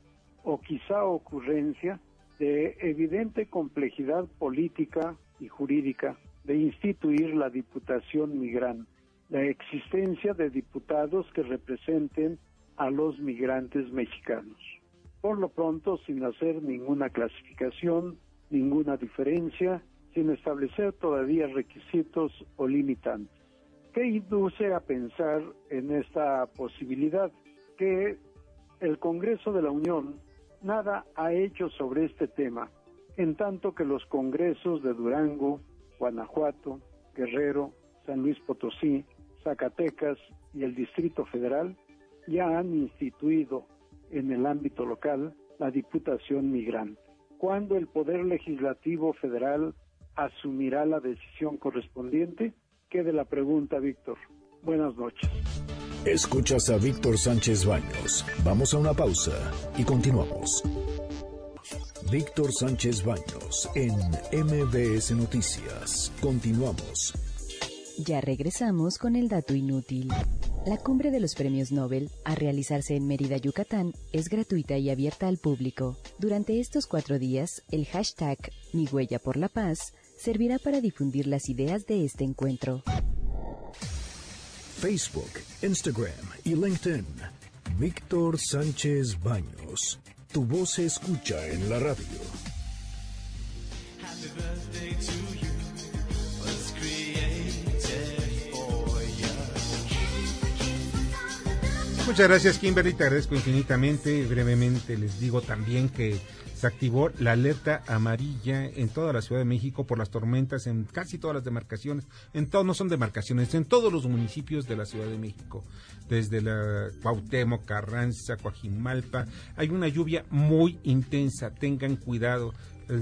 o quizá ocurrencia de evidente complejidad política y jurídica de instituir la Diputación Migrante, la existencia de diputados que representen a los migrantes mexicanos. Por lo pronto, sin hacer ninguna clasificación, ninguna diferencia sin establecer todavía requisitos o limitantes. ¿Qué induce a pensar en esta posibilidad? Que el Congreso de la Unión nada ha hecho sobre este tema, en tanto que los congresos de Durango, Guanajuato, Guerrero, San Luis Potosí, Zacatecas y el Distrito Federal ya han instituido en el ámbito local la Diputación Migrante. ¿Cuándo el Poder Legislativo Federal asumirá la decisión correspondiente? Quede la pregunta, Víctor. Buenas noches. Escuchas a Víctor Sánchez Baños. Vamos a una pausa y continuamos. Víctor Sánchez Baños en MBS Noticias. Continuamos. Ya regresamos con el dato inútil. La cumbre de los premios Nobel, a realizarse en Mérida, Yucatán, es gratuita y abierta al público. Durante estos cuatro días, el hashtag Mi Huella por la Paz servirá para difundir las ideas de este encuentro. Facebook, Instagram y LinkedIn. Víctor Sánchez Baños. tu voz se escucha en la radio. Muchas gracias, Kimberly. Te agradezco infinitamente. Brevemente les digo también que se activó la alerta amarilla en toda la Ciudad de México por las tormentas en casi todas las demarcaciones. En todos, no son demarcaciones, en todos los municipios de la Ciudad de México. Desde la Cuauhtémoc, Carranza, Coajimalpa. Hay una lluvia muy intensa. Tengan cuidado.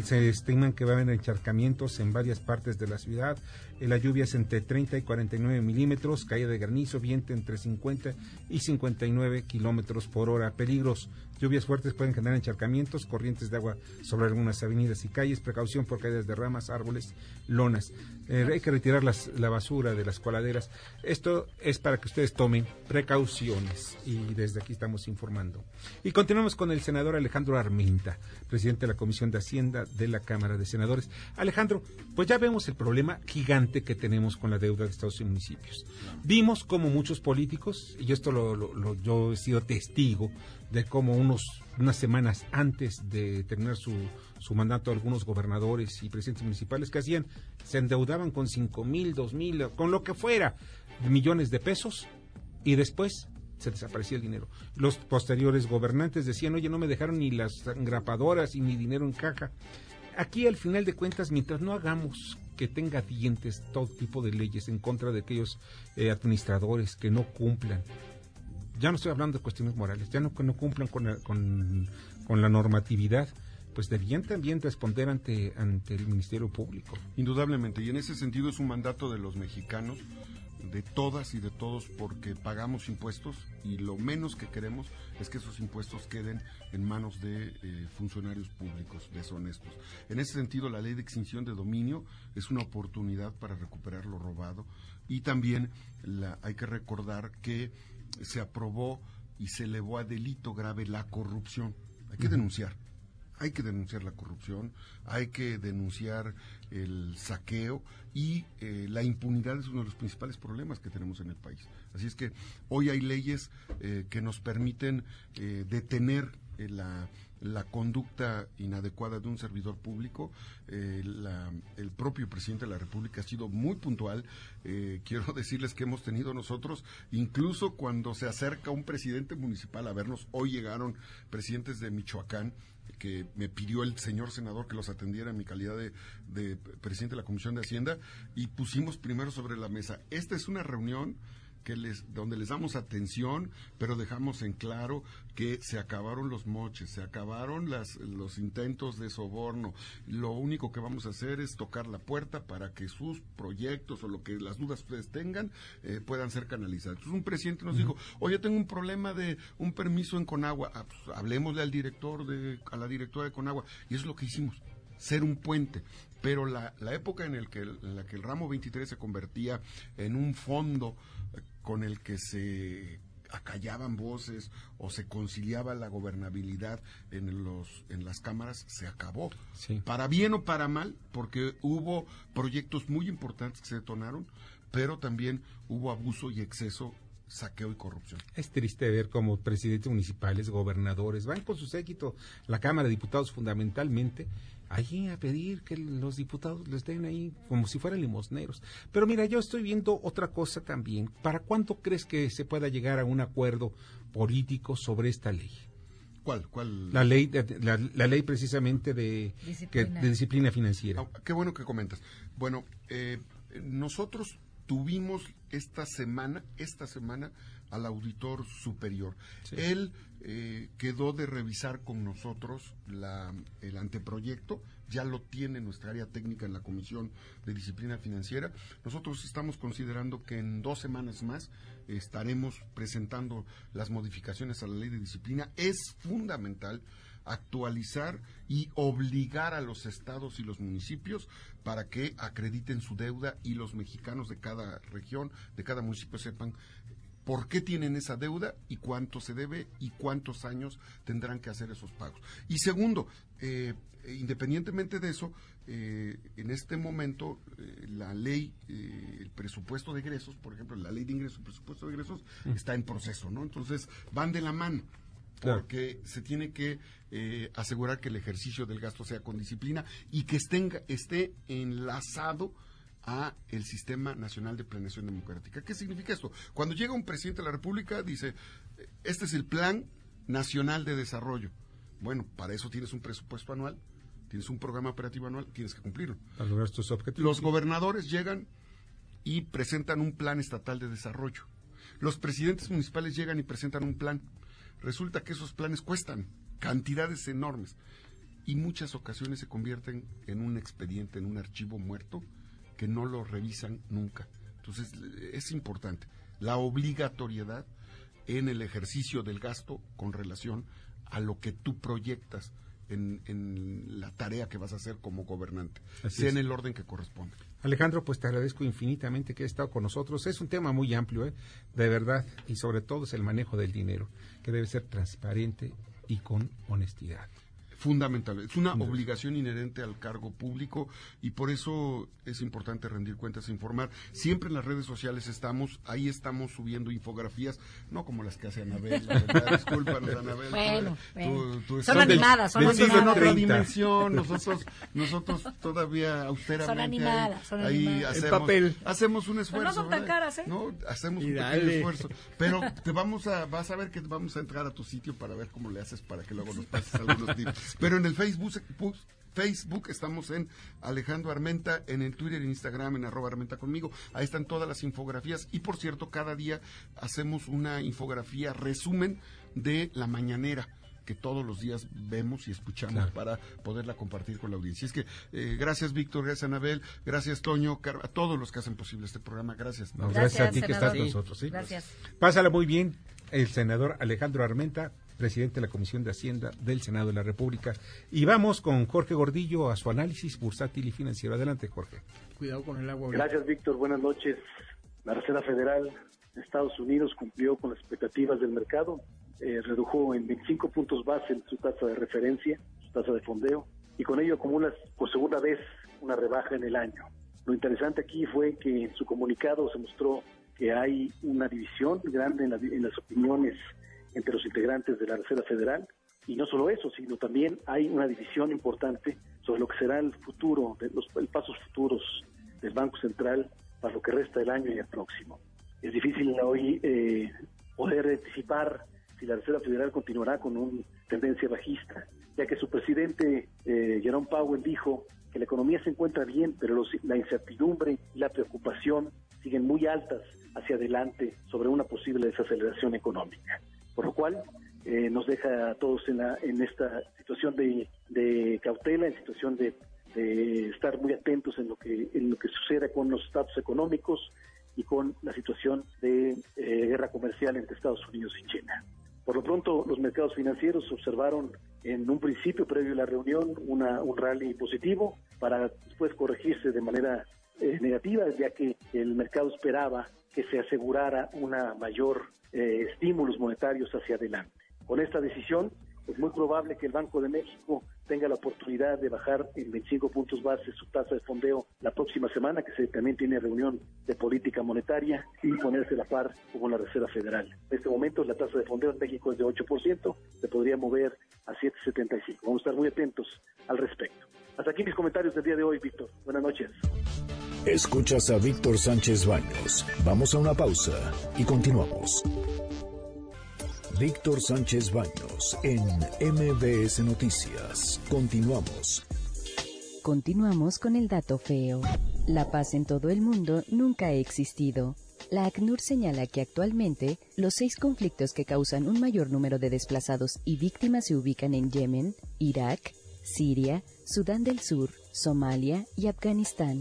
Se estiman que va a haber encharcamientos en varias partes de la ciudad. La lluvia es entre 30 y 49 milímetros, caída de granizo, viento entre 50 y 59 kilómetros por hora. Peligros, lluvias fuertes pueden generar encharcamientos, corrientes de agua sobre algunas avenidas y calles, precaución por caídas de ramas, árboles, lonas. Eh, hay que retirar las, la basura de las coladeras. Esto es para que ustedes tomen precauciones y desde aquí estamos informando. Y continuamos con el senador Alejandro Armenta, presidente de la Comisión de Hacienda de la Cámara de Senadores. Alejandro, pues ya vemos el problema gigante que tenemos con la deuda de estados y municipios. Vimos como muchos políticos, y esto lo, yo he sido testigo de cómo unos unas semanas antes de terminar su, su mandato algunos gobernadores y presidentes municipales que hacían se endeudaban con cinco mil, dos mil, con lo que fuera, millones de pesos y después se desaparecía el dinero. Los posteriores gobernantes decían, oye, no me dejaron ni las engrapadoras y ni dinero en caja. Aquí, al final de cuentas, mientras no hagamos que tenga dientes todo tipo de leyes en contra de aquellos eh, administradores que no cumplan. Ya no estoy hablando de cuestiones morales, ya no que no cumplan con la, con, con la normatividad pues debían también responder ante, ante el Ministerio Público. Indudablemente, y en ese sentido es un mandato de los mexicanos de todas y de todos porque pagamos impuestos y lo menos que queremos es que esos impuestos queden en manos de eh, funcionarios públicos deshonestos. En ese sentido, la ley de extinción de dominio es una oportunidad para recuperar lo robado y también la, hay que recordar que se aprobó y se elevó a delito grave la corrupción. Hay que denunciar hay que denunciar la corrupción, hay que denunciar el saqueo y eh, la impunidad es uno de los principales problemas que tenemos en el país. Así es que hoy hay leyes eh, que nos permiten eh, detener la, la, conducta inadecuada de un servidor público. el propio presidente de la República ha sido muy puntual. quiero decirles que hemos tenido nosotros, incluso cuando se acerca un presidente municipal a vernos, hoy llegaron presidentes de Michoacán que me pidió el señor senador que los atendiera en mi calidad de, presidente de la Comisión de Hacienda y pusimos primero sobre la mesa, esta es una reunión que les, donde les damos atención, pero dejamos en claro que se acabaron los moches, se acabaron las, los intentos de soborno. Lo único que vamos a hacer es tocar la puerta para que sus proyectos o lo que las dudas ustedes tengan eh, puedan ser canalizados. Entonces un presidente nos dijo, oye, tengo un problema de un permiso en Conagua, ah, pues, hablemosle al director, de, a la directora de Conagua. Y eso es lo que hicimos ser un puente. Pero la, la época en, el que, en la que el ramo 23 se convertía en un fondo con el que se acallaban voces o se conciliaba la gobernabilidad en los en las cámaras se acabó. Para bien o para mal porque hubo proyectos muy importantes que se detonaron pero también hubo abuso y exceso saqueo y corrupción. Es triste ver cómo presidentes municipales, gobernadores van con su séquito, la Cámara de Diputados fundamentalmente, allí a pedir que los diputados les den ahí como si fueran limosneros. Pero mira, yo estoy viendo otra cosa también. ¿Para cuánto crees que se pueda llegar a un acuerdo político sobre esta ley? ¿Cuál? ¿Cuál? La ley, la, ley precisamente de disciplina, de disciplina financiera. Ah, qué bueno que comentas. Bueno, eh, nosotros tuvimos esta semana, esta semana, al auditor superior. Él eh, quedó de revisar con nosotros la, el anteproyecto, ya lo tiene nuestra área técnica en la Comisión de Disciplina Financiera. Nosotros estamos considerando que en dos semanas más estaremos presentando las modificaciones a la ley de disciplina. Es fundamental actualizar y obligar a los estados y los municipios para que acrediten su deuda y los mexicanos de cada región, de cada municipio sepan por qué tienen esa deuda y cuánto se debe y cuántos años tendrán que hacer esos pagos. Y segundo, eh, independientemente de eso, eh, en este momento eh, la ley, el presupuesto de egresos, por ejemplo, la ley de ingresos, el presupuesto de egresos está en proceso, ¿no? Entonces van de la mano. porque se tiene que eh, asegurar que el ejercicio del gasto sea con disciplina y que esté, esté enlazado a el Sistema Nacional de Planeación Democrática. ¿Qué significa esto? Cuando llega un presidente de la República, dice, este es el Plan Nacional de Desarrollo. Bueno, para eso tienes un presupuesto anual, tienes un programa operativo anual, tienes que cumplirlo. Para lograr estos objetivos. Los gobernadores llegan y presentan un plan estatal de desarrollo. Los presidentes municipales llegan y presentan un plan. Resulta que esos planes cuestan cantidades enormes y muchas ocasiones se convierten en un expediente, en un archivo muerto que no lo revisan nunca. Entonces es importante la obligatoriedad en el ejercicio del gasto con relación a lo que tú proyectas en, la tarea que vas a hacer como gobernante, sea en el orden que corresponde. Alejandro, pues te agradezco infinitamente que hayas estado con nosotros. Es un tema muy amplio, ¿eh? de verdad, y sobre todo es el manejo del dinero, que debe ser transparente y con honestidad fundamental. Es una obligación inherente al cargo público y por eso es importante rendir cuentas e informar. Siempre en las redes sociales estamos, ahí estamos subiendo infografías, no como las que hace Anabel, discúlpanos Anabel. Bueno, son animadas, son animadas. en otra dimensión, nosotros, nosotros todavía austeramente son animadas, son ahí, hacemos, papel. hacemos un esfuerzo. no son tan caras, ¿eh? No, hacemos un pequeño esfuerzo. Pero te vamos a, vas a ver que vamos a entrar a tu sitio para ver cómo le haces para que luego nos pases algunos tips. Pero en el Facebook, Facebook estamos en Alejandro Armenta, en el Twitter, en Instagram, en arroba Armenta conmigo. Ahí están todas las infografías. Y por cierto, cada día hacemos una infografía resumen de la mañanera que todos los días vemos y escuchamos para poderla compartir con la audiencia. Es que eh, gracias Víctor, gracias Anabel, gracias Toño, a todos los que hacen posible este programa. Gracias. gracias, a ti que estás con nosotros. Gracias. Pásala muy bien el senador Alejandro Armenta presidente de la Comisión de Hacienda del Senado de la República. Y vamos con Jorge Gordillo a su análisis bursátil y financiero. Adelante, Jorge. Cuidado con el agua. Gracias, Víctor. Buenas noches. La Reserva Federal de Estados Unidos cumplió con las expectativas del mercado, eh, redujo en 25 puntos base su tasa de referencia, su tasa de fondeo, y con ello acumula por segunda vez una rebaja en el año. Lo interesante aquí fue que en su comunicado se mostró que hay una división grande en, en las opiniones entre los integrantes de la Reserva Federal. Y no solo eso, sino también hay una división importante sobre lo que será el futuro, los pasos futuros del Banco Central para lo que resta del año y el próximo. Es difícil hoy eh, poder anticipar si la Reserva Federal continuará con una tendencia bajista, ya que su presidente eh, Jerome Powell dijo que la economía se encuentra bien, pero la incertidumbre y la preocupación siguen muy altas hacia adelante sobre una posible desaceleración económica por lo cual eh, nos deja a todos en, la, en esta situación de, cautela, en situación de, estar muy atentos en lo que en lo que suceda con los estatus económicos y con la situación de eh, guerra comercial entre Estados Unidos y China. Por lo pronto, los mercados financieros observaron en un principio, previo a la reunión, una, un rally positivo para después corregirse de manera eh, ya que el mercado esperaba que se asegurara una mayor eh, estímulos monetarios hacia adelante. Con esta decisión, es muy probable que el Banco de México tenga la oportunidad de bajar en 25 puntos base su tasa de fondeo la próxima semana, que se, también tiene reunión de política monetaria, y ponerse la par con la Reserva Federal. En este momento la tasa de fondeo en México es de 8%, se podría mover a 7,75. Vamos a estar muy atentos al respecto. Hasta aquí mis comentarios del día de hoy, Víctor. Buenas noches. Escuchas a Víctor Sánchez Baños. Vamos a una pausa y continuamos. Víctor Sánchez Baños en MBS Noticias. Continuamos. Continuamos con el dato feo. La paz en todo el mundo nunca ha existido. La ACNUR señala que actualmente los seis conflictos que causan un mayor número de desplazados y víctimas se ubican en Yemen, Irak, Siria, Sudán del Sur, Somalia y Afganistán.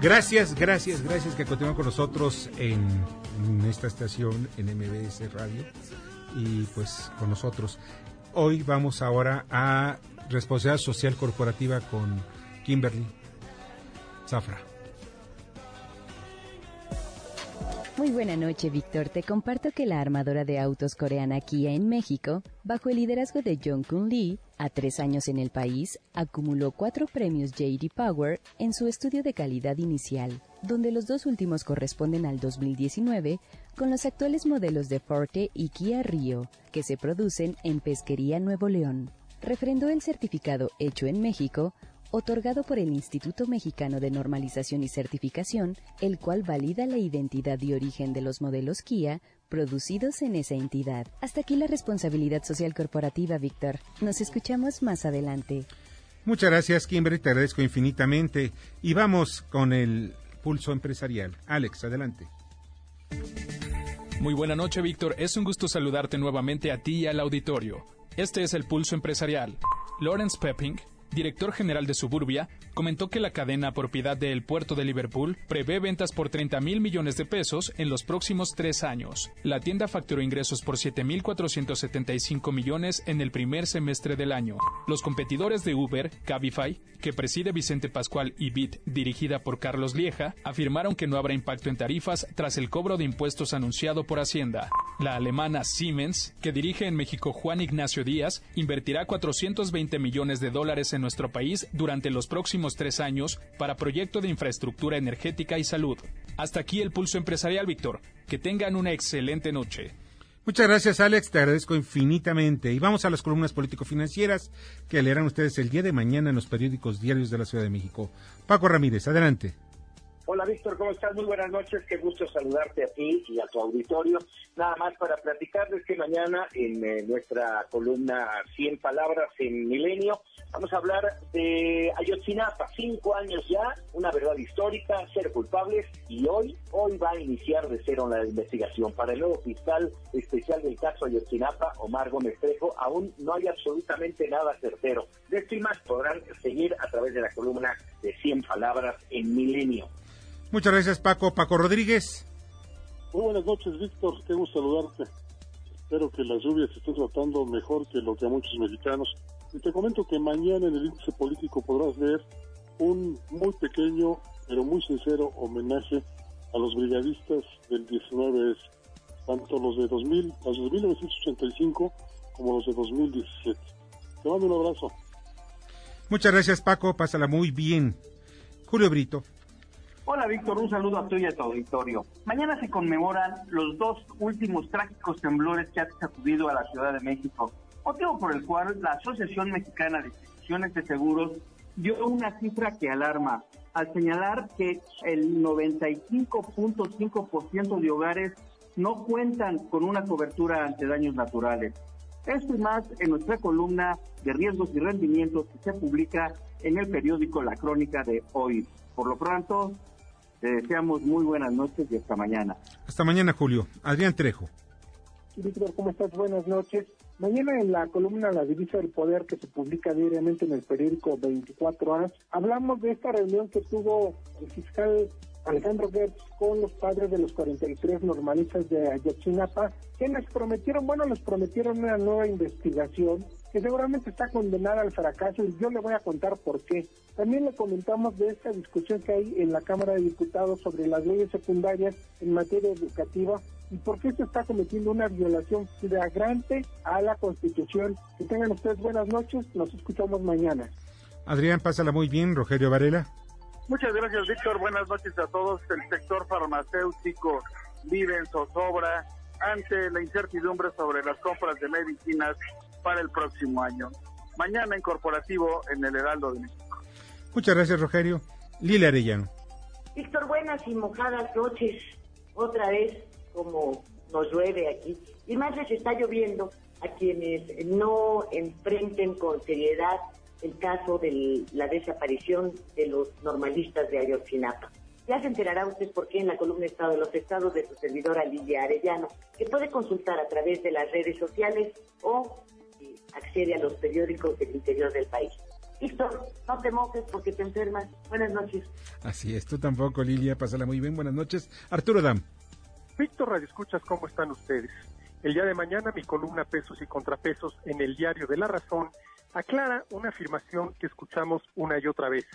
Gracias, gracias, gracias que continúan con nosotros en esta estación en MBS Radio y pues con nosotros. Hoy vamos ahora a responsabilidad social corporativa con Kimberly Zafra. Muy buena noche, Víctor. Te comparto que la armadora de autos coreana Kia en México, bajo el liderazgo de Jong Kun Lee, a tres años en el país, acumuló cuatro premios JD Power en su estudio de calidad inicial, donde los dos últimos corresponden al 2019 con los actuales modelos de Forte y Kia Rio, que se producen en Pesquería Nuevo León. Refrendó el certificado hecho en México otorgado por el Instituto Mexicano de Normalización y Certificación, el cual valida la identidad y origen de los modelos Kia producidos en esa entidad. Hasta aquí la responsabilidad social corporativa, Víctor. Nos escuchamos más adelante. Muchas gracias, Kimberly, te agradezco infinitamente. Y vamos con el pulso empresarial. Alex, adelante. Muy buena noche, Víctor. Es un gusto saludarte nuevamente a ti y al auditorio. Este es el pulso empresarial. Lawrence Pepping, director general de Suburbia, comentó que la cadena propiedad del puerto de Liverpool prevé ventas por 30 mil millones de pesos en los próximos tres años. La tienda facturó ingresos por 7.475 millones en el primer semestre del año. Los competidores de Uber, Cabify, que preside Vicente Pascual y Bit, dirigida por Carlos Lieja, afirmaron que no habrá impacto en tarifas tras el cobro de impuestos anunciado por Hacienda. La alemana Siemens, que dirige en México Juan Ignacio Díaz, invertirá 420 millones de dólares en nuestro país durante los próximos tres años para proyecto de infraestructura energética y salud. Hasta aquí el pulso empresarial, Víctor. Que tengan una excelente noche. Muchas gracias, Alex. Te agradezco infinitamente. Y vamos a las columnas político-financieras que leerán ustedes el día de mañana en los periódicos diarios de la Ciudad de México. Paco Ramírez, adelante. Hola Víctor, ¿cómo estás? Muy buenas noches, qué gusto saludarte a ti y a tu auditorio. Nada más para platicarles que mañana en eh, nuestra columna 100 palabras en Milenio vamos a hablar de Ayotzinapa, cinco años ya, una verdad histórica, ser culpables y hoy, hoy va a iniciar de cero la investigación. Para el nuevo fiscal especial del caso Ayotzinapa, Omar Gómez Trejo, aún no hay absolutamente nada certero. De esto y más podrán seguir a través de la columna de 100 palabras en Milenio. Muchas gracias, Paco. Paco Rodríguez. Muy buenas noches, Víctor. Qué gusto saludarte. Espero que las lluvias estén tratando mejor que lo que a muchos mexicanos. Y te comento que mañana en el índice político podrás ver un muy pequeño, pero muy sincero homenaje a los brigadistas del 19 tanto los de 2000, los de 1985 como los de 2017. Te mando un abrazo. Muchas gracias, Paco. Pásala muy bien. Julio Brito. Hola Víctor, un saludo a ti y a tu auditorio. Mañana se conmemoran los dos últimos trágicos temblores que han sacudido a la Ciudad de México, motivo por el cual la Asociación Mexicana de Instituciones de Seguros dio una cifra que alarma al señalar que el 95.5% de hogares no cuentan con una cobertura ante daños naturales. Esto y más en nuestra columna de riesgos y rendimientos que se publica en el periódico La Crónica de hoy. Por lo pronto, te deseamos muy buenas noches y hasta mañana. Hasta mañana, Julio. Adrián Trejo. Víctor, ¿cómo estás? Buenas noches. Mañana en la columna La Divisa del Poder que se publica diariamente en el periódico 24 horas, hablamos de esta reunión que tuvo el fiscal Alejandro Gertz con los padres de los 43 normalistas de Ayotzinapa, que les prometieron, bueno, les prometieron una nueva investigación que seguramente está condenada al fracaso y yo le voy a contar por qué. También le comentamos de esta discusión que hay en la Cámara de Diputados sobre las leyes secundarias en materia educativa y por qué se está cometiendo una violación flagrante a la Constitución. Que tengan ustedes buenas noches, nos escuchamos mañana. Adrián, pásala muy bien, Rogelio Varela. Muchas gracias, Víctor. Buenas noches a todos. El sector farmacéutico vive en zozobra ante la incertidumbre sobre las compras de medicinas para el próximo año. Mañana en corporativo en el Heraldo de México. Muchas gracias, Rogelio. Lila Arellano. Víctor, buenas y mojadas noches. Otra vez, como nos llueve aquí. Y más les está lloviendo a quienes no enfrenten con seriedad el caso de la desaparición de los normalistas de Ayotzinapa. Ya se enterará usted por qué en la columna Estado de los Estados de su servidora Lidia Arellano, que puede consultar a través de las redes sociales o accede a los periódicos del interior del país. Víctor, no te mojes porque te enfermas. Buenas noches. Así es, tú tampoco, Lilia. Pásala muy bien. Buenas noches. Arturo Dam. Víctor Radio Escuchas, ¿cómo están ustedes? El día de mañana mi columna Pesos y Contrapesos en el diario de La Razón aclara una afirmación que escuchamos una y otra vez.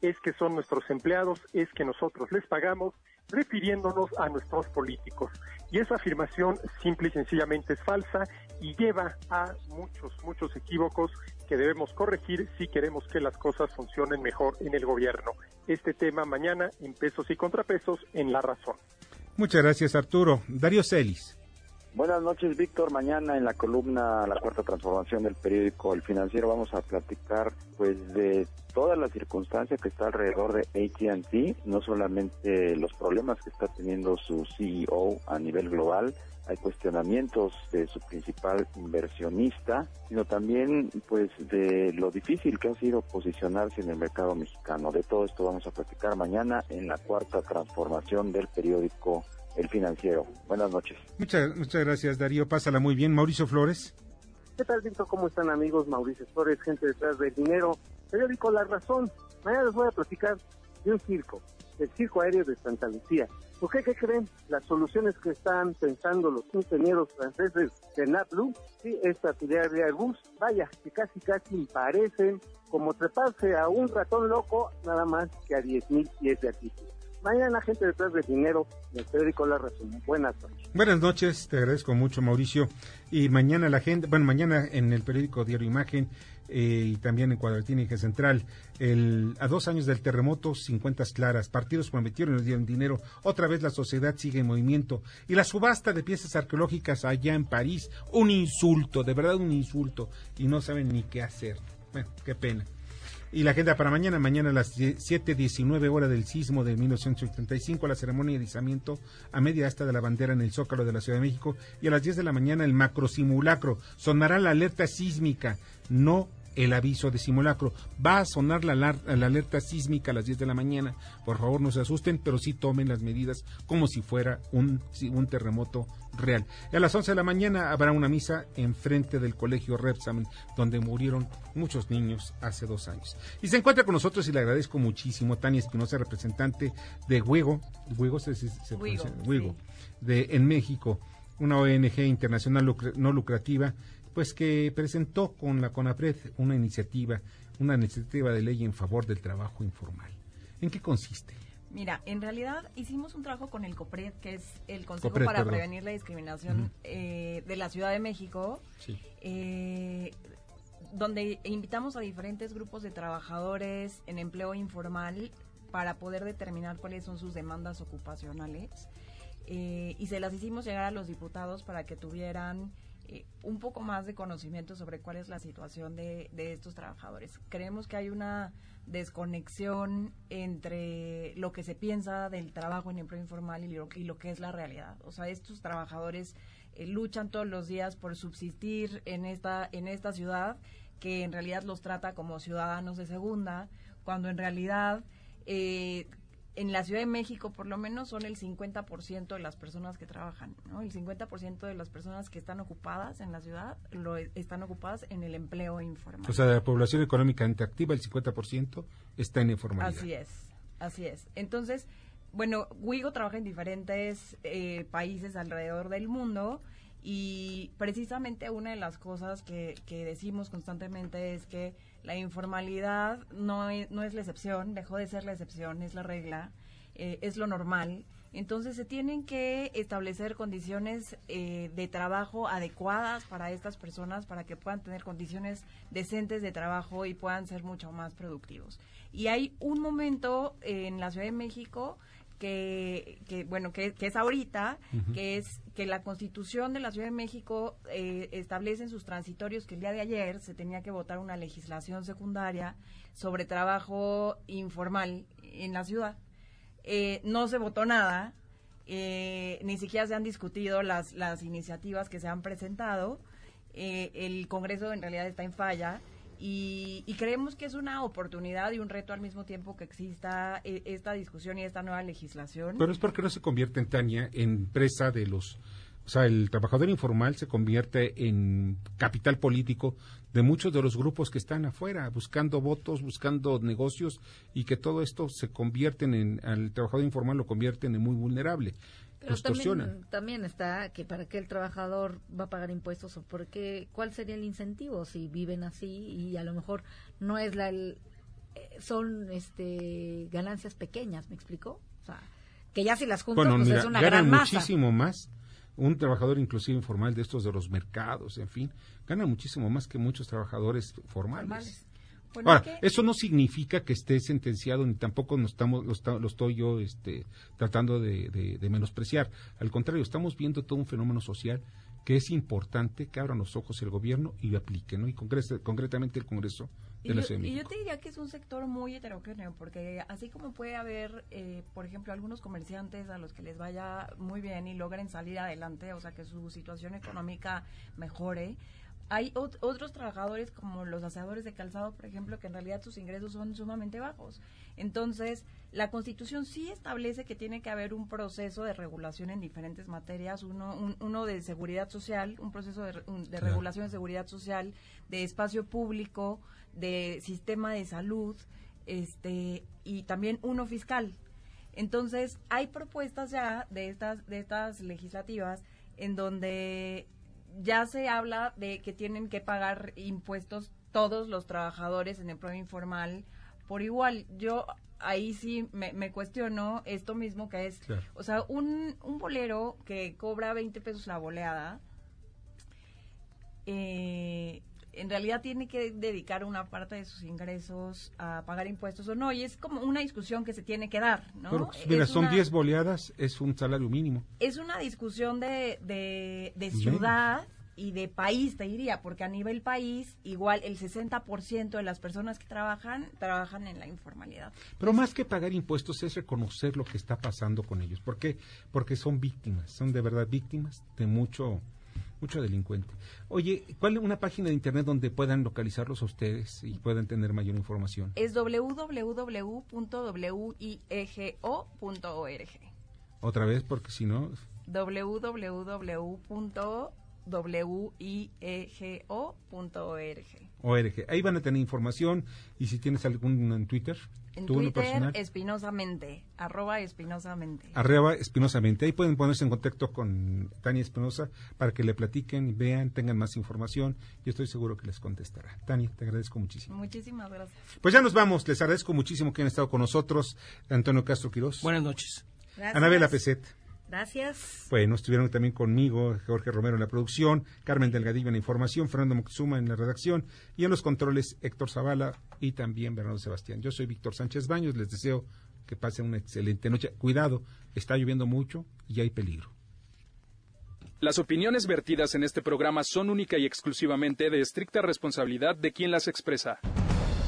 Es que son nuestros empleados, es que nosotros les pagamos, refiriéndonos a nuestros políticos. Y esa afirmación simple y sencillamente es falsa y lleva a muchos, muchos equívocos que debemos corregir si queremos que las cosas funcionen mejor en el gobierno. Este tema mañana en pesos y contrapesos en La Razón. Muchas gracias, Arturo. Darío Celis. Buenas noches, Víctor. Mañana en la columna La Cuarta Transformación del periódico El Financiero vamos a platicar pues de todas las circunstancias que está alrededor de AT&T, no solamente los problemas que está teniendo su CEO a nivel global, hay cuestionamientos de su principal inversionista, sino también pues de lo difícil que ha sido posicionarse en el mercado mexicano. De todo esto vamos a platicar mañana en la cuarta transformación del periódico el financiero. Buenas noches. Muchas, muchas gracias, Darío. Pásala muy bien. Mauricio Flores. ¿Qué tal, Víctor? ¿Cómo están, amigos? Mauricio Flores, gente detrás del dinero. Periódico La Razón. Mañana les voy a platicar de un circo, el Circo Aéreo de Santa Lucía. ¿Por qué, qué creen? Las soluciones que están pensando los ingenieros franceses de NatBlue, sí, esta filial de Airbus, vaya, que casi casi parecen como treparse a un ratón loco, nada más que a 10.000 pies de altitud. Mañana, gente detrás del dinero, el periódico La Razón. Buenas noches. Buenas noches, te agradezco mucho, Mauricio. Y mañana la gente, bueno, mañana en el periódico Diario Imagen eh, y también en Cuadratín y Central, el, a dos años del terremoto, 50 claras, partidos prometieron y nos dieron dinero, otra vez la sociedad sigue en movimiento. Y la subasta de piezas arqueológicas allá en París, un insulto, de verdad un insulto, y no saben ni qué hacer. Bueno, qué pena. Y la agenda para mañana, mañana a las 7.19 horas del sismo de 1985, la ceremonia de izamiento a media asta de la bandera en el Zócalo de la Ciudad de México. Y a las 10 de la mañana el macro simulacro. Sonará la alerta sísmica, no el aviso de simulacro. Va a sonar la, alerta sísmica a las 10 de la mañana. Por favor, no se asusten, pero sí tomen las medidas como si fuera un, un terremoto real. Y a las 11 de la mañana habrá una misa en frente del colegio Repsamen, donde murieron muchos niños hace dos años. Y se encuentra con nosotros y le agradezco muchísimo Tania Espinosa, representante de Huego, Huego, se, de, en México, una ONG internacional no lucrativa pues que presentó con la CONAPRED una iniciativa, una iniciativa de ley en favor del trabajo informal. ¿En qué consiste? Mira, en realidad hicimos un trabajo con el COPRED, que es el Consejo para Prevenir la Discriminación eh, de la Ciudad de México, eh, donde invitamos a diferentes grupos de trabajadores en empleo informal para poder determinar cuáles son sus demandas ocupacionales. Eh, y se las hicimos llegar a los diputados para que tuvieran eh, un poco más de conocimiento sobre cuál es la situación de, estos trabajadores. Creemos que hay una desconexión entre lo que se piensa del trabajo en empleo informal y lo, y lo que es la realidad. O sea, estos trabajadores eh, luchan todos los días por subsistir en esta, en esta ciudad que en realidad los trata como ciudadanos de segunda, cuando en realidad eh, en la Ciudad de México por lo menos son el 50% de las personas que trabajan, ¿no? El 50% de las personas que están ocupadas en la ciudad lo están ocupadas en el empleo informal. O sea, de la población económicamente activa, el 50% está en informalidad. Así es, así es. Entonces, bueno, Wigo trabaja en diferentes eh, países alrededor del mundo y precisamente una de las cosas que, que decimos constantemente es que la informalidad no es, no es la excepción, dejó de ser la excepción, es la regla, eh, es lo normal. Entonces se tienen que establecer condiciones eh, de trabajo adecuadas para estas personas para que puedan tener condiciones decentes de trabajo y puedan ser mucho más productivos. Y hay un momento en la Ciudad de México que, bueno, que, es ahorita, que es que la Constitución de la Ciudad de México eh, establece en sus transitorios que el día de ayer se tenía que votar una legislación secundaria sobre trabajo informal en la ciudad. Eh, no se votó nada, eh, ni siquiera se han discutido las, las iniciativas que se han presentado. el Congreso en realidad está en falla y, creemos que es una oportunidad y un reto al mismo tiempo que exista eh, esta discusión y esta nueva legislación. Pero es porque no se convierte en Tania en presa de los o sea, el trabajador informal se convierte en capital político de muchos de los grupos que están afuera, buscando votos, buscando negocios y que todo esto se convierte en, al trabajador informal lo convierten en muy vulnerable. Pero también, también, está que para qué el trabajador va a pagar impuestos o por qué, cuál sería el incentivo si viven así y a lo mejor no es la, el, eh, son este ganancias pequeñas, ¿me explico? O sea, que ya si las juntas pues es una gran masa. muchísimo más un trabajador inclusive informal de estos de los mercados, en fin, gana muchísimo más que muchos trabajadores formales. Ahora, eso no significa que esté sentenciado ni tampoco nos estamos, lo, estoy yo este, tratando de, menospreciar. Al contrario, estamos viendo todo un fenómeno social que es importante que abran los ojos el gobierno y lo aplique, ¿no? Y concretamente el Congreso y yo, y yo, te diría que es un sector muy heterogéneo, porque así como puede haber, eh, por ejemplo, algunos comerciantes a los que les vaya muy bien y logren salir adelante, o sea, que su situación económica mejore, hay otros trabajadores como los aseadores de calzado, por ejemplo, que en realidad sus ingresos son sumamente bajos. Entonces, la Constitución sí establece que tiene que haber un proceso de regulación en diferentes materias, uno, uno de seguridad social, un proceso de, de regulación de seguridad social, de espacio público, de sistema de salud, este, y también uno fiscal. Entonces, hay propuestas ya de estas, de estas legislativas en donde ya se habla de que tienen que pagar impuestos todos los trabajadores en el empleo informal por igual. Yo ahí sí me, cuestiono esto mismo que es, o sea, un, un bolero que cobra 20 pesos la boleada, eh, en realidad tiene que dedicar una parte de sus ingresos a pagar impuestos o no, y es como una discusión que se tiene que dar, ¿no? Pero, mira, son 10 boleadas, es un salario mínimo. Es una discusión de, de, ciudad y de país, te diría, porque a nivel país, igual el 60% de las personas que trabajan, trabajan en la informalidad. Pero más que pagar impuestos es reconocer lo que está pasando con ellos. ¿Por qué? Porque son víctimas, son de verdad víctimas de mucho mucho delincuente. Oye, ¿cuál es una página de internet donde puedan localizarlos a ustedes y puedan tener mayor información? Es www.wiego.org. Otra vez, porque si no... www.wiego.org. ORG. Ahí van a tener información y si tienes algún en Twitter. En Twitter, espinosamente, arroba espinosamente. Arroba espinosamente. Ahí pueden ponerse en contacto con Tania Espinosa para que le platiquen, vean, tengan más información. Yo estoy seguro que les contestará. Tania, te agradezco muchísimo. Muchísimas gracias. Pues ya nos vamos. Les agradezco muchísimo que han estado con nosotros. Antonio Castro Quirós. Buenas noches. Gracias. Anabela Peset. Gracias. Bueno, estuvieron también conmigo Jorge Romero en la producción, Carmen Delgadillo en la información, Fernando Moxuma en la redacción y en los controles Héctor Zavala y también Bernardo Sebastián. Yo soy Víctor Sánchez Baños, les deseo que pasen una excelente noche. Cuidado, está lloviendo mucho y hay peligro. Las opiniones vertidas en este programa son única y exclusivamente de estricta responsabilidad de quien las expresa.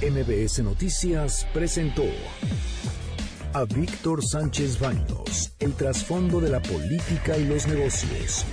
MBS Noticias presentó a Víctor Sánchez Baños, el trasfondo de la política y los negocios.